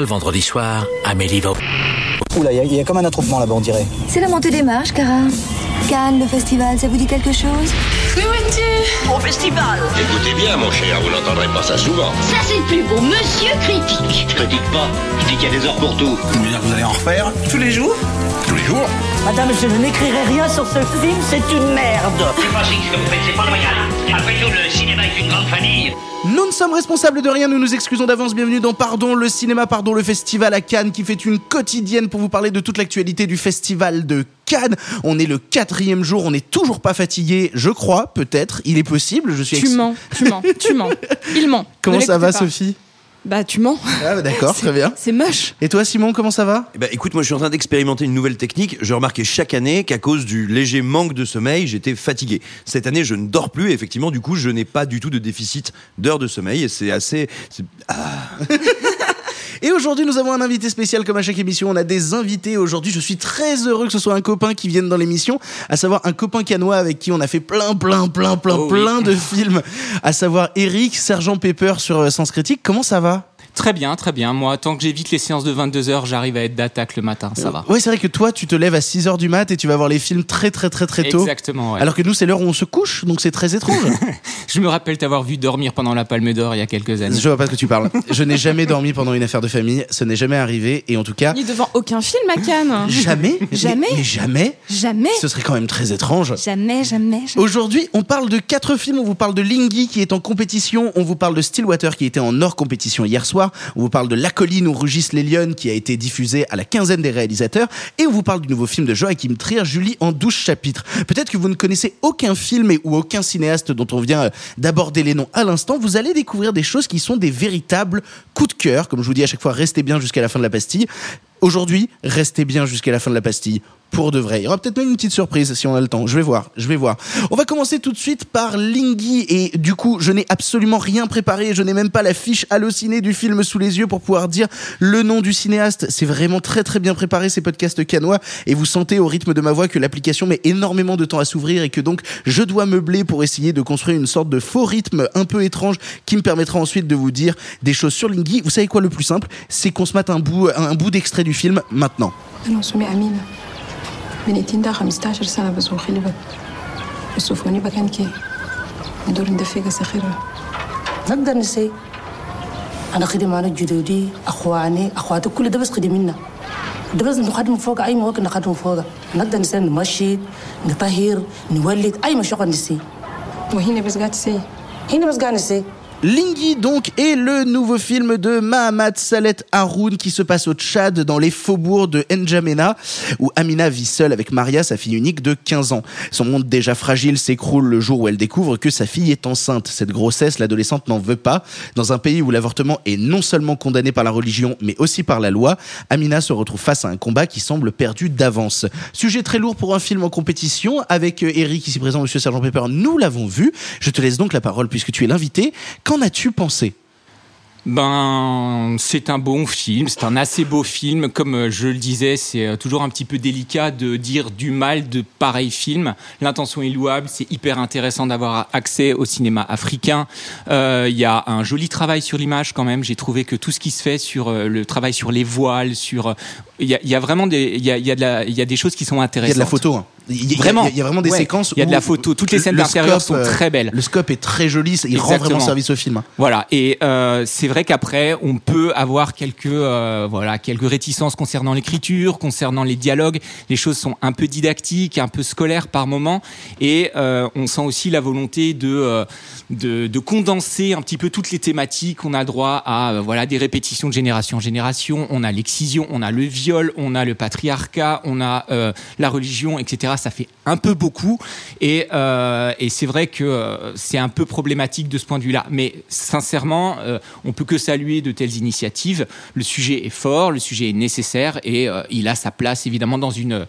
le vendredi soir, Amélie va. Oula, il y, a comme un attroupement là-bas, on dirait. C'est la montée des marches, Cara. Cannes, le festival, ça vous dit quelque chose? Au festival Écoutez bien, mon cher, vous n'entendrez pas ça souvent. Ça c'est plus beau, monsieur critique Je critique pas, je dis qu'il y a des heures pour tout. Vous voulez dire que vous allez en refaire? Tous les jours? Tous les jours Madame, je n'écrirai rien sur ce film, c'est une merde C'est pas ce que vous faites, c'est pas loyal. Après tout, le cinéma est une grande famille. Nous ne sommes responsables de rien, nous nous excusons d'avance. Bienvenue dans Pardon le cinéma, Pardon le festival à Cannes qui fait une quotidienne pour vous parler de toute l'actualité du festival de Cannes. On est le quatrième jour, on n'est toujours pas fatigué, je crois, peut-être. Il est possible, je suis. Tu ex- mens, tu mens, tu mens. Il ment. Comment ça va, pas. Sophie Bah, tu mens. Ah, bah, d'accord, très bien. C'est moche. Et toi, Simon, comment ça va? Eh ben, écoute, moi je suis en train d'expérimenter une nouvelle technique. Je remarquais chaque année qu'à cause du léger manque de sommeil, j'étais fatigué. Cette année, je ne dors plus et effectivement, du coup, je n'ai pas du tout de déficit d'heures de sommeil et c'est assez. c'est- Et aujourd'hui, nous avons un invité spécial comme à chaque émission. On a des invités aujourd'hui. Je suis très heureux que ce soit un copain qui vienne dans l'émission, à savoir un copain canois avec qui on a fait plein, plein, plein, plein, Oh oui. plein de films, à savoir Eric, Sergent Pepper sur euh, Sens Critique. Comment ça va? Très bien, très bien. Moi, tant que j'évite les séances de 22h, j'arrive à être d'attaque le matin, ça va. Ouais, c'est vrai que toi, tu te lèves à 6h du mat et tu vas voir les films très, très, très, très tôt. Exactement, ouais. Alors que nous, c'est l'heure où on se couche, donc c'est très étrange. Je me rappelle t'avoir vu dormir pendant la Palme d'Or il y a quelques années. Je vois pas de ce que tu parles. Je n'ai jamais dormi pendant une affaire de famille. Ce n'est jamais arrivé. Et en tout cas, Ni devant aucun film à Cannes. jamais. Jamais. Mais, mais jamais. Jamais. Ce serait quand même très étrange. Jamais, jamais, jamais. Aujourd'hui, on parle de quatre films. On vous parle de Lingy qui est en compétition. On vous parle de Stillwater qui était en hors compétition hier soir. On vous parle de La colline où rugissent les lions qui a été diffusé à la quinzaine des réalisateurs. Et on vous parle du nouveau film de Joachim Trier, Julie, en 12 chapitres. Peut-être que vous ne connaissez aucun film et- ou aucun cinéaste dont on vient euh, d'aborder les noms à l'instant. Vous allez découvrir des choses qui sont des véritables coups de cœur. Comme je vous dis à chaque fois, restez bien jusqu'à la fin de la pastille. Aujourd'hui, restez bien jusqu'à la fin de la pastille pour de vrai. Il y aura peut-être même une petite surprise si on a le temps. Je vais voir, je vais voir. On va commencer tout de suite par Lingy et du coup, je n'ai absolument rien préparé. Je n'ai même pas la fiche hallucinée du film sous les yeux pour pouvoir dire le nom du cinéaste. C'est vraiment très très bien préparé ces podcasts canois et vous sentez au rythme de ma voix que l'application met énormément de temps à s'ouvrir et que donc je dois meubler pour essayer de construire une sorte de faux rythme un peu étrange qui me permettra ensuite de vous dire des choses sur Lingy. Vous savez quoi le plus simple? C'est qu'on se mate un bout, un bout d'extrait du film maintenant. Ah Allons, on se met à mine. أمينة بنتين ده 15 سنة بس وخلبت وصفوني بكان كي؟ ندور ندفق سخيرة. نقدر نسي؟ أنا خدمة جدودي أخواني أخواتي كل ده بس خدمنا ده بس نخدم فوق أي مواقع نخدم فوق. نقدر نسي نمشي نطهر نولد أي مشروع نسي. وهنا بس قاعد تسي. هنا بس قاعد نسي. Lingy donc est le nouveau film de Mahamat Salet Haroun qui se passe au Tchad dans les faubourgs de N'Djamena où Amina vit seule avec Maria, sa fille unique de 15 ans. Son monde déjà fragile s'écroule le jour où elle découvre que sa fille est enceinte. Cette grossesse, l'adolescente n'en veut pas. Dans un pays où l'avortement est non seulement condamné par la religion mais aussi par la loi, Amina se retrouve face à un combat qui semble perdu d'avance. Sujet très lourd pour un film en compétition avec euh, Eric ici présent, Monsieur Sergent Pepper. Nous l'avons vu. Je te laisse donc la parole puisque tu es l'invité. Qu'en as-tu pensé? Ben, c'est un bon film, c'est un assez beau film. Comme euh, je le disais, c'est euh, toujours un petit peu délicat de dire du mal de pareils films. L'intention est louable, c'est hyper intéressant d'avoir accès au cinéma africain. Euh, Il y a un joli travail sur l'image quand même. J'ai trouvé que tout ce qui se fait sur le travail sur les voiles, sur il y a, il y a vraiment des il y a, y a de la il y a des choses qui sont Il y intéressantes. a de la photo. hein. Il y Vraiment. Il y a vraiment des Ouais. séquences. Il y a de la photo. Toutes les scènes le d'intérieur scope, sont euh, très belles. Le scope est très joli. Il rend Exactement. vraiment service au film. hein. Voilà, et euh, c'est vrai qu'après, on peut avoir quelques, euh, voilà, quelques réticences concernant l'écriture, concernant les dialogues. Les choses sont un peu didactiques, un peu scolaires par moment, et euh, on sent aussi la volonté de, de, de condenser un petit peu toutes les thématiques. On a droit à voilà des répétitions de génération en génération. On a l'excision, on a le viol, on a le patriarcat, on a la religion, etc. Ça fait un peu beaucoup, et, euh, c'est vrai que euh, c'est un peu problématique de ce point de vue-là. Mais sincèrement, euh, on peut que saluer de telles initiatives. Le sujet est fort, le sujet est nécessaire, et euh, il a sa place évidemment dans une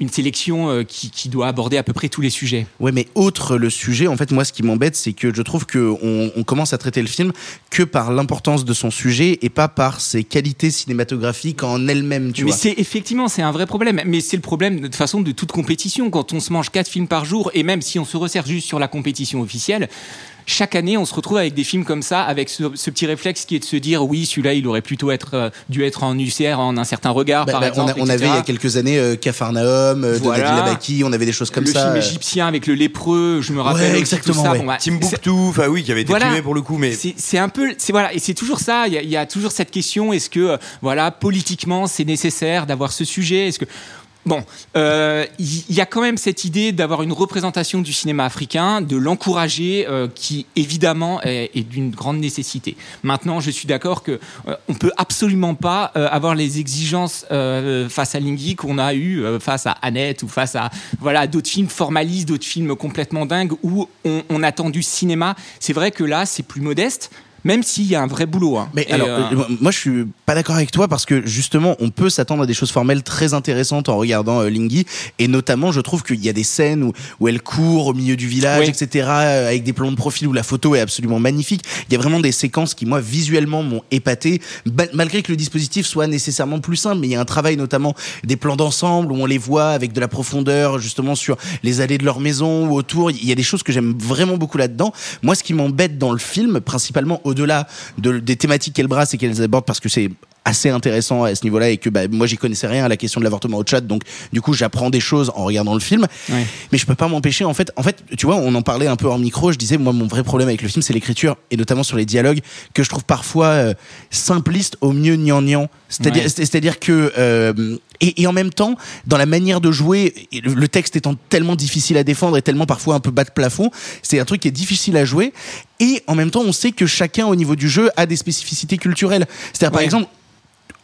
une sélection euh, qui, qui doit aborder à peu près tous les sujets. Ouais, mais autre le sujet, en fait, moi, ce qui m'embête, c'est que je trouve que on, commence à traiter le film que par l'importance de son sujet et pas par ses qualités cinématographiques en elles-mêmes, tu mais vois. c'est effectivement c'est un vrai problème. Mais c'est le problème de toute façon de toute compétition. Quand on se mange quatre films par jour et même si on se resserre juste sur la compétition officielle, chaque année, on se retrouve avec des films comme ça, avec ce, ce petit réflexe qui est de se dire, oui, celui-là, il aurait plutôt être, euh, dû être en UCR, en un certain regard, Bah, par bah, on, exemple. a- on avait il y a quelques années euh, Capharnaüm, euh, de Voilà. David Labaki, on avait des choses comme le ça. film euh. égyptien avec le lépreux, je me rappelle. Ouais, exactement, tout ça. ouais. Bon, bah, Timbuktu, enfin oui, qui avait été Voilà. primé pour le coup, mais c'est c'est un peu, c'est voilà, et c'est toujours ça. Il y, a, il y a toujours cette question est-ce que, euh, voilà, politiquement, c'est nécessaire d'avoir ce sujet? Est-ce que Bon, euh, il y, y a quand même cette idée d'avoir une représentation du cinéma africain, de l'encourager, euh, qui évidemment est, d'une grande nécessité. Maintenant, je suis d'accord que euh, on peut absolument pas euh, avoir les exigences euh, face à Lingui qu'on a eu euh, face à Annette ou face à voilà d'autres films formalistes, d'autres films complètement dingues où on, on attend du cinéma. C'est vrai que là, c'est plus modeste. Même s'il y a un vrai boulot. hein. Mais Et, alors, euh, euh, moi, je suis pas d'accord avec toi parce que justement, on peut s'attendre à des choses formelles très intéressantes en regardant euh, Lingui, et notamment, je trouve qu'il y a des scènes où, où elle court au milieu du village, Oui. etc., euh, avec des plans de profil où la photo est absolument magnifique. Il y a vraiment des séquences qui, moi, visuellement, m'ont épaté, malgré que le dispositif soit nécessairement plus simple. Mais il y a un travail, notamment des plans d'ensemble où on les voit avec de la profondeur, justement sur les allées de leur maison ou autour. Il y a des choses que j'aime vraiment beaucoup là-dedans. Moi, ce qui m'embête dans le film, principalement au-delà de, des thématiques qu'elle brasse et qu'elles abordent, parce que c'est assez intéressant à ce niveau-là et que bah, moi j'y connaissais rien à la question de l'avortement au chat donc du coup j'apprends des choses en regardant le film Ouais. mais je peux pas m'empêcher en fait en fait tu vois on en parlait un peu hors micro je disais moi mon vrai problème avec le film c'est l'écriture et notamment sur les dialogues que je trouve parfois euh, simplistes au mieux gnangnan c'est-à-dire Ouais. c'est-à-dire que euh, et, et en même temps dans la manière de jouer le texte étant tellement difficile à défendre et tellement parfois un peu bas de plafond c'est un truc qui est difficile à jouer et en même temps on sait que chacun au niveau du jeu a des spécificités culturelles. C'est-à-dire par exemple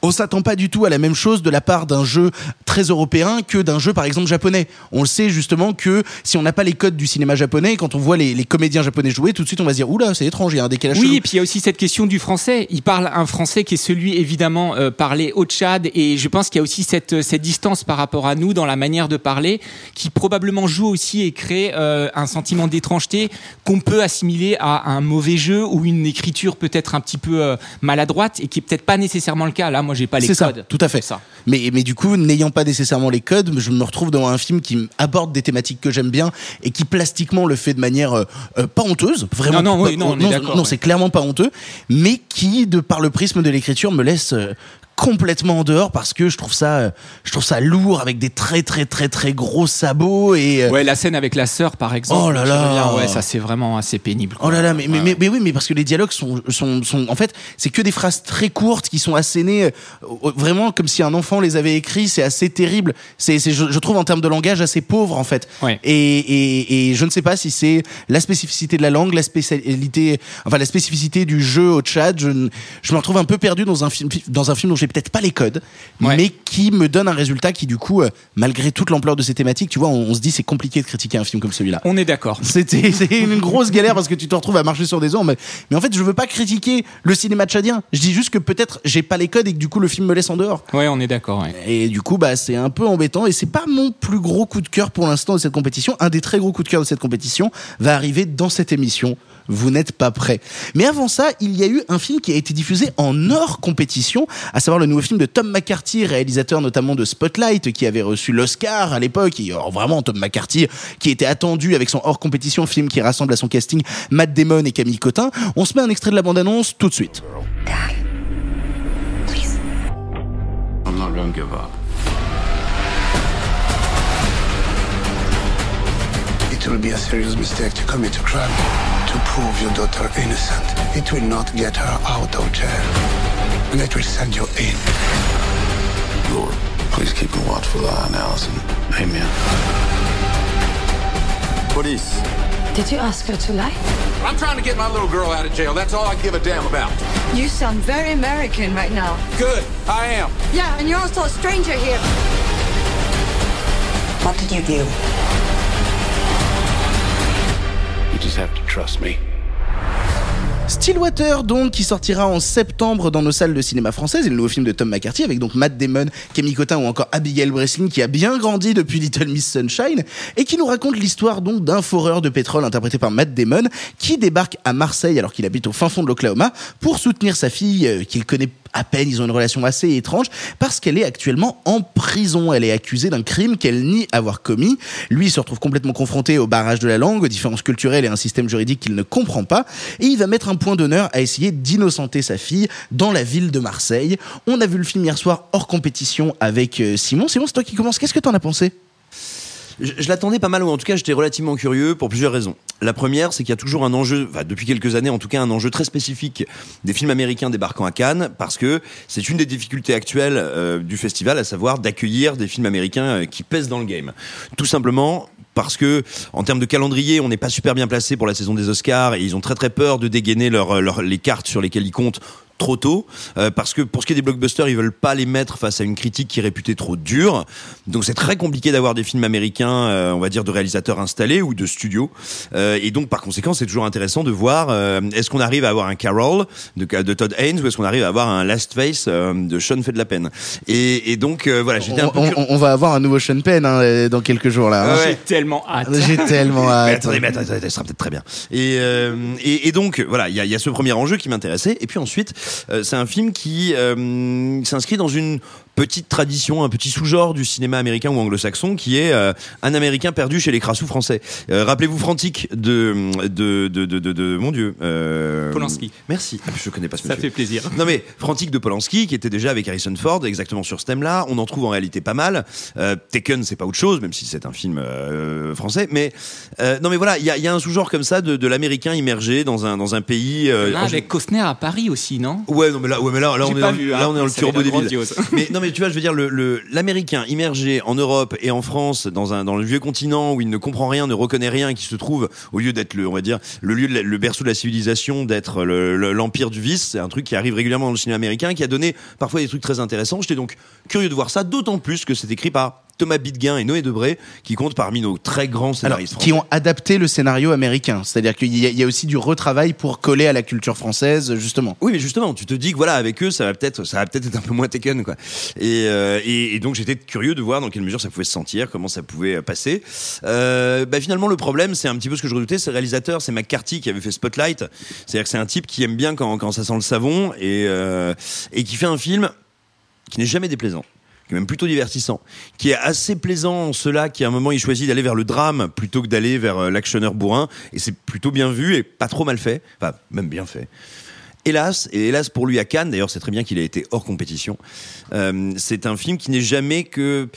on s'attend pas du tout à la même chose de la part d'un jeu très européen que d'un jeu par exemple japonais. On le sait justement que si on n'a pas les codes du cinéma japonais, quand on voit les, les comédiens japonais jouer, tout de suite on va se dire oula c'est étrange, il y a un décalage. Oui, chelou. et puis il y a aussi cette question du français. Il parle un français qui est celui évidemment euh, parlé au Tchad, et je pense qu'il y a aussi cette, cette distance par rapport à nous dans la manière de parler, qui probablement joue aussi et crée euh, un sentiment d'étrangeté qu'on peut assimiler à un mauvais jeu ou une écriture peut-être un petit peu euh, maladroite et qui est peut-être pas nécessairement le cas. Là, moi, j'ai pas les C'est ça, codes. tout à fait. Ça. Mais, mais du coup, n'ayant pas nécessairement les codes, je me retrouve dans un film qui aborde des thématiques que j'aime bien et qui plastiquement le fait de manière euh, euh, pas honteuse, vraiment. Non, non, oui, non, ouais. c'est clairement pas honteux, mais qui, de par le prisme de l'écriture, me laisse euh, complètement en dehors parce que je trouve ça, je trouve ça lourd avec des très très très très gros sabots et. euh, Ouais, la scène avec la sœur, par exemple. Oh là là. Ouais, ça c'est vraiment assez pénible. Oh là là, mais, mais, mais, mais oui, mais parce que les dialogues sont, sont, sont en fait, c'est que des phrases très courtes qui sont assénées, euh, vraiment comme si un enfant les avait écrits. C'est assez terrible. C'est, c'est, je, je trouve en termes de langage assez pauvre en fait. Ouais. Et, et, et je ne sais pas si c'est la spécificité de la langue, la spécialité, enfin la spécificité du jeu au Tchad. Je, je me retrouve un peu perdu dans un film, dans un film dont j'ai peut-être pas les codes, Ouais. mais qui me donne un résultat qui du coup, euh, malgré toute l'ampleur de ces thématiques, tu vois, on, on se dit c'est compliqué de critiquer un film comme celui-là. On est d'accord. C'était une grosse galère parce que tu te retrouves à marcher sur des ors. Mais, mais en fait, je veux pas critiquer le cinéma tchadien. Je dis juste que peut-être j'ai pas les codes et que du coup le film me laisse en dehors. Ouais, on est d'accord. ouais. Et du coup, bah c'est un peu embêtant et c'est pas mon plus gros coup de cœur pour l'instant de cette compétition. Un des très gros coups de cœur de cette compétition va arriver dans cette émission. Vous n'êtes pas prêts. Mais avant ça, il y a eu un film qui a été diffusé en hors compétition, à savoir le nouveau film de Tom McCarthy, réalisateur notamment de Spotlight, qui avait reçu l'Oscar à l'époque. Et alors, vraiment, Tom McCarthy, qui était attendu avec son hors compétition, film qui rassemble à son casting Matt Damon et Camille Cotin. On se met un extrait de la bande-annonce tout de suite. I'm not gonna give up. It will be a serious mistake to commit a crime to prove your daughter innocent. It will not get her out of jail. And it will send you in. Lord, please keep a watchful eye on Allison. Amen. Police. Did you ask her to lie? I'm trying to get my little girl out of jail. That's all I give a damn about. You sound very American right now. Good, I am. Yeah, and you're also a stranger here. What did you do? Stillwater donc qui sortira en septembre dans nos salles de cinéma françaises et le nouveau film de Tom McCarthy avec donc Matt Damon, Camille Cotin ou encore Abigail Breslin qui a bien grandi depuis Little Miss Sunshine et qui nous raconte l'histoire donc d'un foreur de pétrole interprété par Matt Damon qui débarque à Marseille alors qu'il habite au fin fond de l'Oklahoma pour soutenir sa fille euh, qu'il connaît à peine, ils ont une relation assez étrange parce qu'elle est actuellement en prison. Elle est accusée d'un crime qu'elle nie avoir commis. Lui il se retrouve complètement confronté au barrage de la langue, aux différences culturelles et à un système juridique qu'il ne comprend pas. Et il va mettre un point d'honneur à essayer d'innocenter sa fille dans la ville de Marseille. On a vu le film hier soir hors compétition avec euh, Simon. Simon, c'est toi qui commence. Qu'est-ce que t'en as pensé? Je, l'attendais pas mal, ou en tout cas j'étais relativement curieux pour plusieurs raisons. La première, c'est qu'il y a toujours un enjeu, depuis quelques années en tout cas, un enjeu très spécifique des films américains débarquant à Cannes, parce que c'est une des difficultés actuelles euh, du festival, à savoir d'accueillir des films américains euh, qui pèsent dans le game. Tout simplement parce que en termes de calendrier, on n'est pas super bien placé pour la saison des Oscars et ils ont très très peur de dégainer les cartes sur lesquelles ils comptent trop tôt euh, parce que pour ce qui est des blockbusters ils veulent pas les mettre face à une critique qui est réputée trop dure donc c'est très compliqué d'avoir des films américains euh, on va dire de réalisateurs installés ou de studios Euh, et donc par conséquent c'est toujours intéressant de voir euh, est-ce qu'on arrive à avoir un Carol de, de Todd Haynes ou est-ce qu'on arrive à avoir un Last Face euh, de Sean fait de la peine et, et donc euh, voilà j'étais un peu on, on- on va avoir un nouveau Sean Penn hein, dans quelques jours là. hein. Ouais. J'ai tellement hâte. J'ai tellement Mais hâte. attendez, mais attendez, attendez, ça sera peut-être très bien. Et, euh, et, et donc, voilà, il y a, il y a ce premier enjeu qui m'intéressait. Et puis ensuite, c'est un film qui euh, s'inscrit dans une petite tradition, un petit sous-genre du cinéma américain ou anglo-saxon, qui est euh, un Américain perdu chez les crassous français. Euh, Rappelez-vous Frantic de de, de, de, de, de- mon Dieu. Euh, Polanski. Merci. Ah, je connais pas ce Ça monsieur. fait plaisir. Non mais Frantic de Polanski qui était déjà avec Harrison Ford exactement sur ce thème-là. On en trouve en réalité pas mal. Euh, Taken c'est pas autre chose même si c'est un film euh, français. Mais euh, non mais voilà il y a, y a un sous-genre comme ça de, de l'américain immergé dans un dans un pays. Là, en- avec Costner à Paris aussi, non? Ouais non mais là ouais mais là là on est dans, vu, là hein. on est dans le turbo débile. mais non mais tu vois je veux dire l'américain immergé en Europe et en France dans un dans le vieux continent où il ne comprend rien ne reconnaît rien qui se trouve au lieu d'être le berceau de la civilisation d'être le- le- l'empire du vice c'est un truc qui arrive régulièrement dans le cinéma américain qui a donné parfois des trucs très intéressants. J'étais donc curieux de voir ça d'autant plus que c'est écrit par Thomas Bidguin et Noé Debré qui comptent parmi nos très grands Alors, scénaristes qui ont adapté le scénario américain. C'est-à-dire qu'il y, a- il y a aussi du retravail pour coller à la culture française, justement. Oui, mais justement, tu te dis que voilà, avec eux, ça va peut-être, ça va peut-être être un peu moins Taken, quoi. Et, euh, et, et donc j'étais curieux de voir dans quelle mesure ça pouvait se sentir, comment ça pouvait euh, passer. Euh, bah, finalement, le problème, c'est un petit peu ce que je redoutais, c'est le réalisateur, c'est McCarthy qui avait fait Spotlight. C'est-à-dire que c'est un type qui aime bien quand, quand ça sent le savon et euh, et qui fait un film qui n'est jamais déplaisant qui même plutôt divertissant, qui est assez plaisant en cela qu'à un moment il choisit d'aller vers le drame plutôt que d'aller vers euh, l'actionneur bourrin, et c'est plutôt bien vu et pas trop mal fait, enfin même bien fait. Hélas, et hélas pour lui à Cannes, d'ailleurs c'est très bien qu'il ait été hors compétition, euh, c'est un film qui n'est jamais que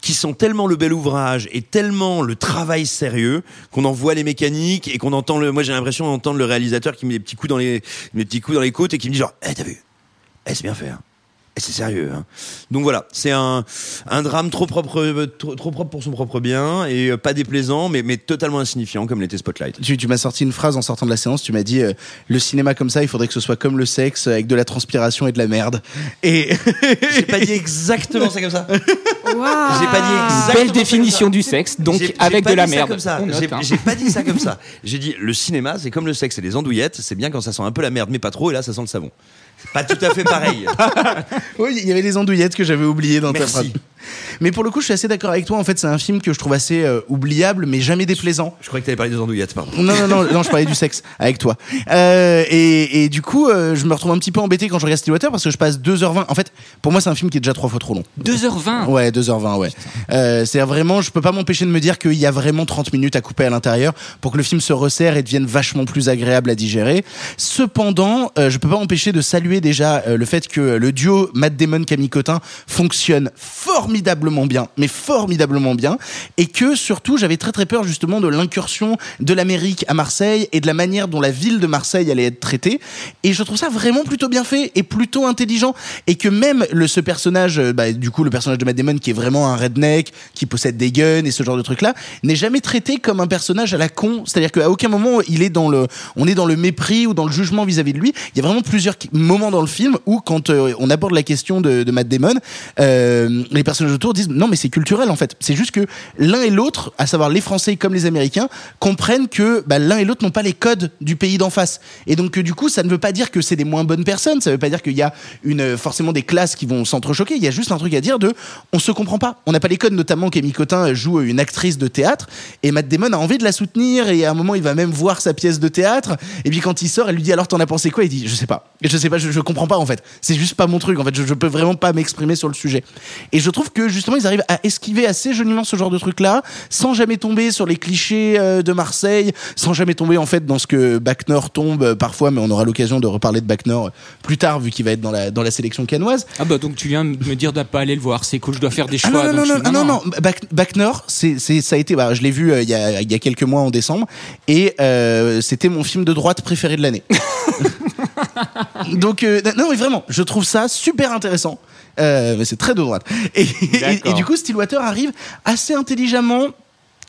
qui sent tellement le bel ouvrage et tellement le travail sérieux qu'on en voit les mécaniques et qu'on entend le moi j'ai l'impression d'entendre le réalisateur qui met des petits coups dans les des petits coups dans les côtes et qui me dit genre eh t'as vu? Eh c'est bien fait hein. Et c'est sérieux. Hein. Donc voilà, c'est un, un drame trop propre, euh, trop, trop propre pour son propre bien et euh, pas déplaisant, mais, mais totalement insignifiant comme l'était Spotlight. Tu, tu m'as sorti une phrase en sortant de la séance, tu m'as dit euh, le cinéma comme ça, il faudrait que ce soit comme le sexe, avec de la transpiration et de la merde. Et J'ai pas dit exactement ça comme ça. J'ai pas dit exactement Belle ça définition comme ça. du sexe, donc avec de la merde. comme ça. On note, J'ai hein. j'ai pas dit ça comme ça. J'ai dit le cinéma, c'est comme le sexe et les andouillettes, c'est bien quand ça sent un peu la merde, mais pas trop, et là ça sent le savon. Pas tout à fait pareil. oui, il y avait les andouillettes que j'avais oubliées dans ta phrase. Mais pour le coup, je suis assez d'accord avec toi. En fait, c'est un film que je trouve assez euh, oubliable, mais jamais déplaisant. Je croyais que t'allais parler des andouillettes, pardon. Non, non, non, non, je parlais du sexe avec toi. Euh, et, et du coup, euh, je me retrouve un petit peu embêté quand je regarde Stillwater parce que je passe 2h20. En fait, pour moi, c'est un film qui est déjà trois fois trop long. 2h20 Ouais, 2h20, ouais. Euh, c'est vraiment, je peux pas m'empêcher de me dire qu'il y a vraiment 30 minutes à couper à l'intérieur pour que le film se resserre et devienne vachement plus agréable à digérer. Cependant, euh, je peux pas m'empêcher de saluer déjà euh, le fait que le duo Matt Damon Camille Cotin fonctionne formidablement bien, mais formidablement bien, et que surtout j'avais très très peur justement de l'incursion de l'Amérique à Marseille et de la manière dont la ville de Marseille allait être traitée. Et je trouve ça vraiment plutôt bien fait et plutôt intelligent, et que même ce personnage, euh, bah, du coup le personnage de Matt Damon qui est vraiment un redneck, qui possède des guns et ce genre de trucs là, n'est jamais traité comme un personnage à la con. C'est-à-dire qu'à aucun moment il est dans le, on est dans le mépris ou dans le jugement vis-à-vis de lui. Il y a vraiment plusieurs qui- dans le film où quand euh, on aborde la question de, Matt Damon, euh, les personnages autour disent non mais c'est culturel en fait. C'est juste que l'un et l'autre, à savoir les Français comme les Américains, comprennent que bah, l'un et l'autre n'ont pas les codes du pays d'en face. Et donc euh, du coup, ça ne veut pas dire que c'est des moins bonnes personnes. Ça veut pas dire qu'il y a une forcément des classes qui vont s'entrechoquer. Il y a juste un truc à dire de on se comprends pas. On n'a pas les codes, notamment Camille Cotin joue une actrice de théâtre et Matt Damon a envie de la soutenir et à un moment il va même voir sa pièce de théâtre et puis quand il sort, elle lui dit alors t'en as pensé quoi? Il dit je sais pas, je sais pas, je, je comprends pas en fait. C'est juste pas mon truc en fait. Je, je peux vraiment pas m'exprimer sur le sujet. Et je trouve que justement ils arrivent à esquiver assez joliment ce genre de truc là, sans jamais tomber sur les clichés euh, de Marseille, sans jamais tomber en fait dans ce que Bacnor tombe euh, parfois, mais on aura l'occasion de reparler de Bacnor euh, plus tard vu qu'il va être dans la dans la sélection canoise. Ah bah donc tu viens de me dire de pas aller le voir. C'est cool, je dois faire des Ah choix. non, non, donc non, je- non, non, non, c'est, c'est, ça a été, bah, je l'ai vu il y, a, il y a quelques mois en décembre, et c'était mon film de droite préféré de l'année. Donc, euh, non, mais vraiment, je trouve ça super intéressant. Euh, mais c'est très de droite. Et, et du coup, Stillwater arrive assez intelligemment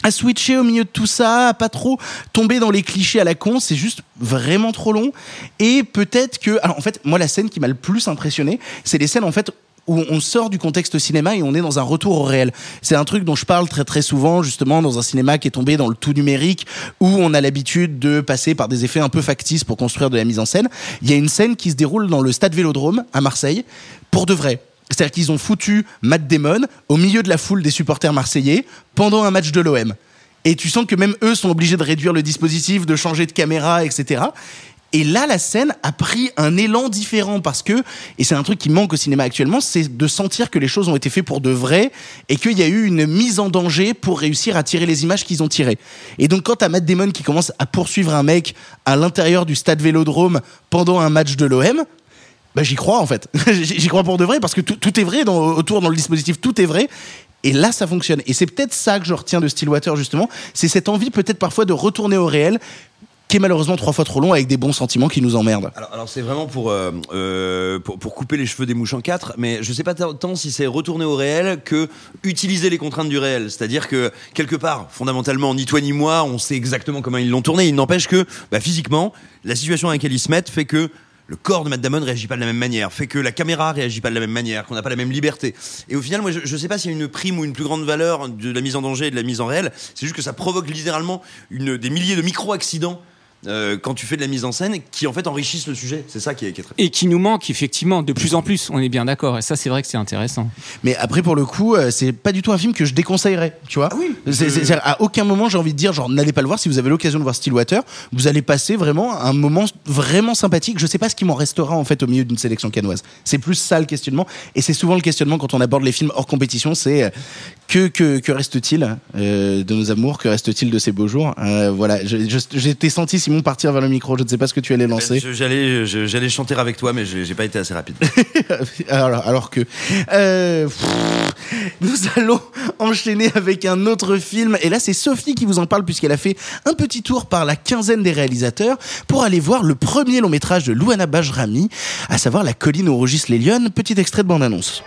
à switcher au milieu de tout ça, à pas trop tomber dans les clichés à la con, c'est juste vraiment trop long. Et peut-être que, alors en fait, moi la scène qui m'a le plus impressionné, c'est les scènes en fait où on sort du contexte cinéma et on est dans un retour au réel. C'est un truc dont je parle très très souvent justement dans un cinéma qui est tombé dans le tout numérique où on a l'habitude de passer par des effets un peu factices pour construire de la mise en scène. Il y a une scène qui se déroule dans le stade Vélodrome à Marseille pour de vrai. C'est-à-dire qu'ils ont foutu Matt Damon au milieu de la foule des supporters marseillais pendant un match de l'OM. Et tu sens que même eux sont obligés de réduire le dispositif, de changer de caméra, etc. Et là, la scène a pris un élan différent parce que, et c'est un truc qui manque au cinéma actuellement, c'est de sentir que les choses ont été faites pour de vrai et qu'il y a eu une mise en danger pour réussir à tirer les images qu'ils ont tirées. Et donc, quand t'as Matt Damon qui commence à poursuivre un mec à l'intérieur du stade Vélodrome pendant un match de l'OM, bah, j'y crois en fait. j'y crois pour de vrai parce que tout, tout est vrai dans, autour dans le dispositif, tout est vrai. Et là, ça fonctionne. Et c'est peut-être ça que je retiens de Stillwater justement, c'est cette envie peut-être parfois de retourner au réel, qui est malheureusement trois fois trop long avec des bons sentiments qui nous emmerdent. Alors, c'est vraiment pour, euh, euh, pour pour couper les cheveux des mouches en quatre, mais je sais pas tant si c'est retourner au réel que utiliser les contraintes du réel. C'est-à-dire que quelque part, fondamentalement, ni toi ni moi, on sait exactement comment ils l'ont tourné. Il n'empêche que bah, physiquement, la situation dans laquelle ils se mettent fait que le corps de Matt Damon réagit pas de la même manière, fait que la caméra réagit pas de la même manière, qu'on n'a pas la même liberté. Et au final, moi, je, je sais pas s'il y a une prime ou une plus grande valeur de la mise en danger et de la mise en réel. C'est juste que ça provoque littéralement des milliers de micro-accidents euh, quand tu fais de la mise en scène qui en fait enrichissent le sujet. C'est ça qui est, qui est très. Et qui nous manque effectivement de plus en plus. On est bien d'accord. Et ça, c'est vrai que c'est intéressant. Mais après, pour le coup, euh, c'est pas du tout un film que je déconseillerais, tu vois. oui. C'est- c'est- c'est- à aucun moment, j'ai envie de dire, genre, n'allez pas le voir. Si vous avez l'occasion de voir Stillwater, vous allez passer vraiment un moment vraiment sympathique. Je sais pas ce qui m'en restera, en fait, au milieu d'une sélection canoise. C'est plus ça le questionnement. Et c'est souvent le questionnement quand on aborde les films hors compétition, c'est euh, que, que, que reste-t-il euh, de nos amours? Que reste-t-il de ces beaux jours? Euh, Voilà, je- je- j'ai été senti, Simon, partir vers le micro. Je ne sais pas ce que tu allais lancer. J'allais, j'allais chanter avec toi, mais j'ai pas été assez rapide. alors, alors que euh, pff, nous allons enchaîner avec un autre film et là c'est Sophie qui vous en parle puisqu'elle a fait un petit tour par la quinzaine des réalisateurs pour aller voir le premier long métrage de Louana Bajrami, à savoir La colline où rugissent les lionnes. Petit extrait de bande annonce.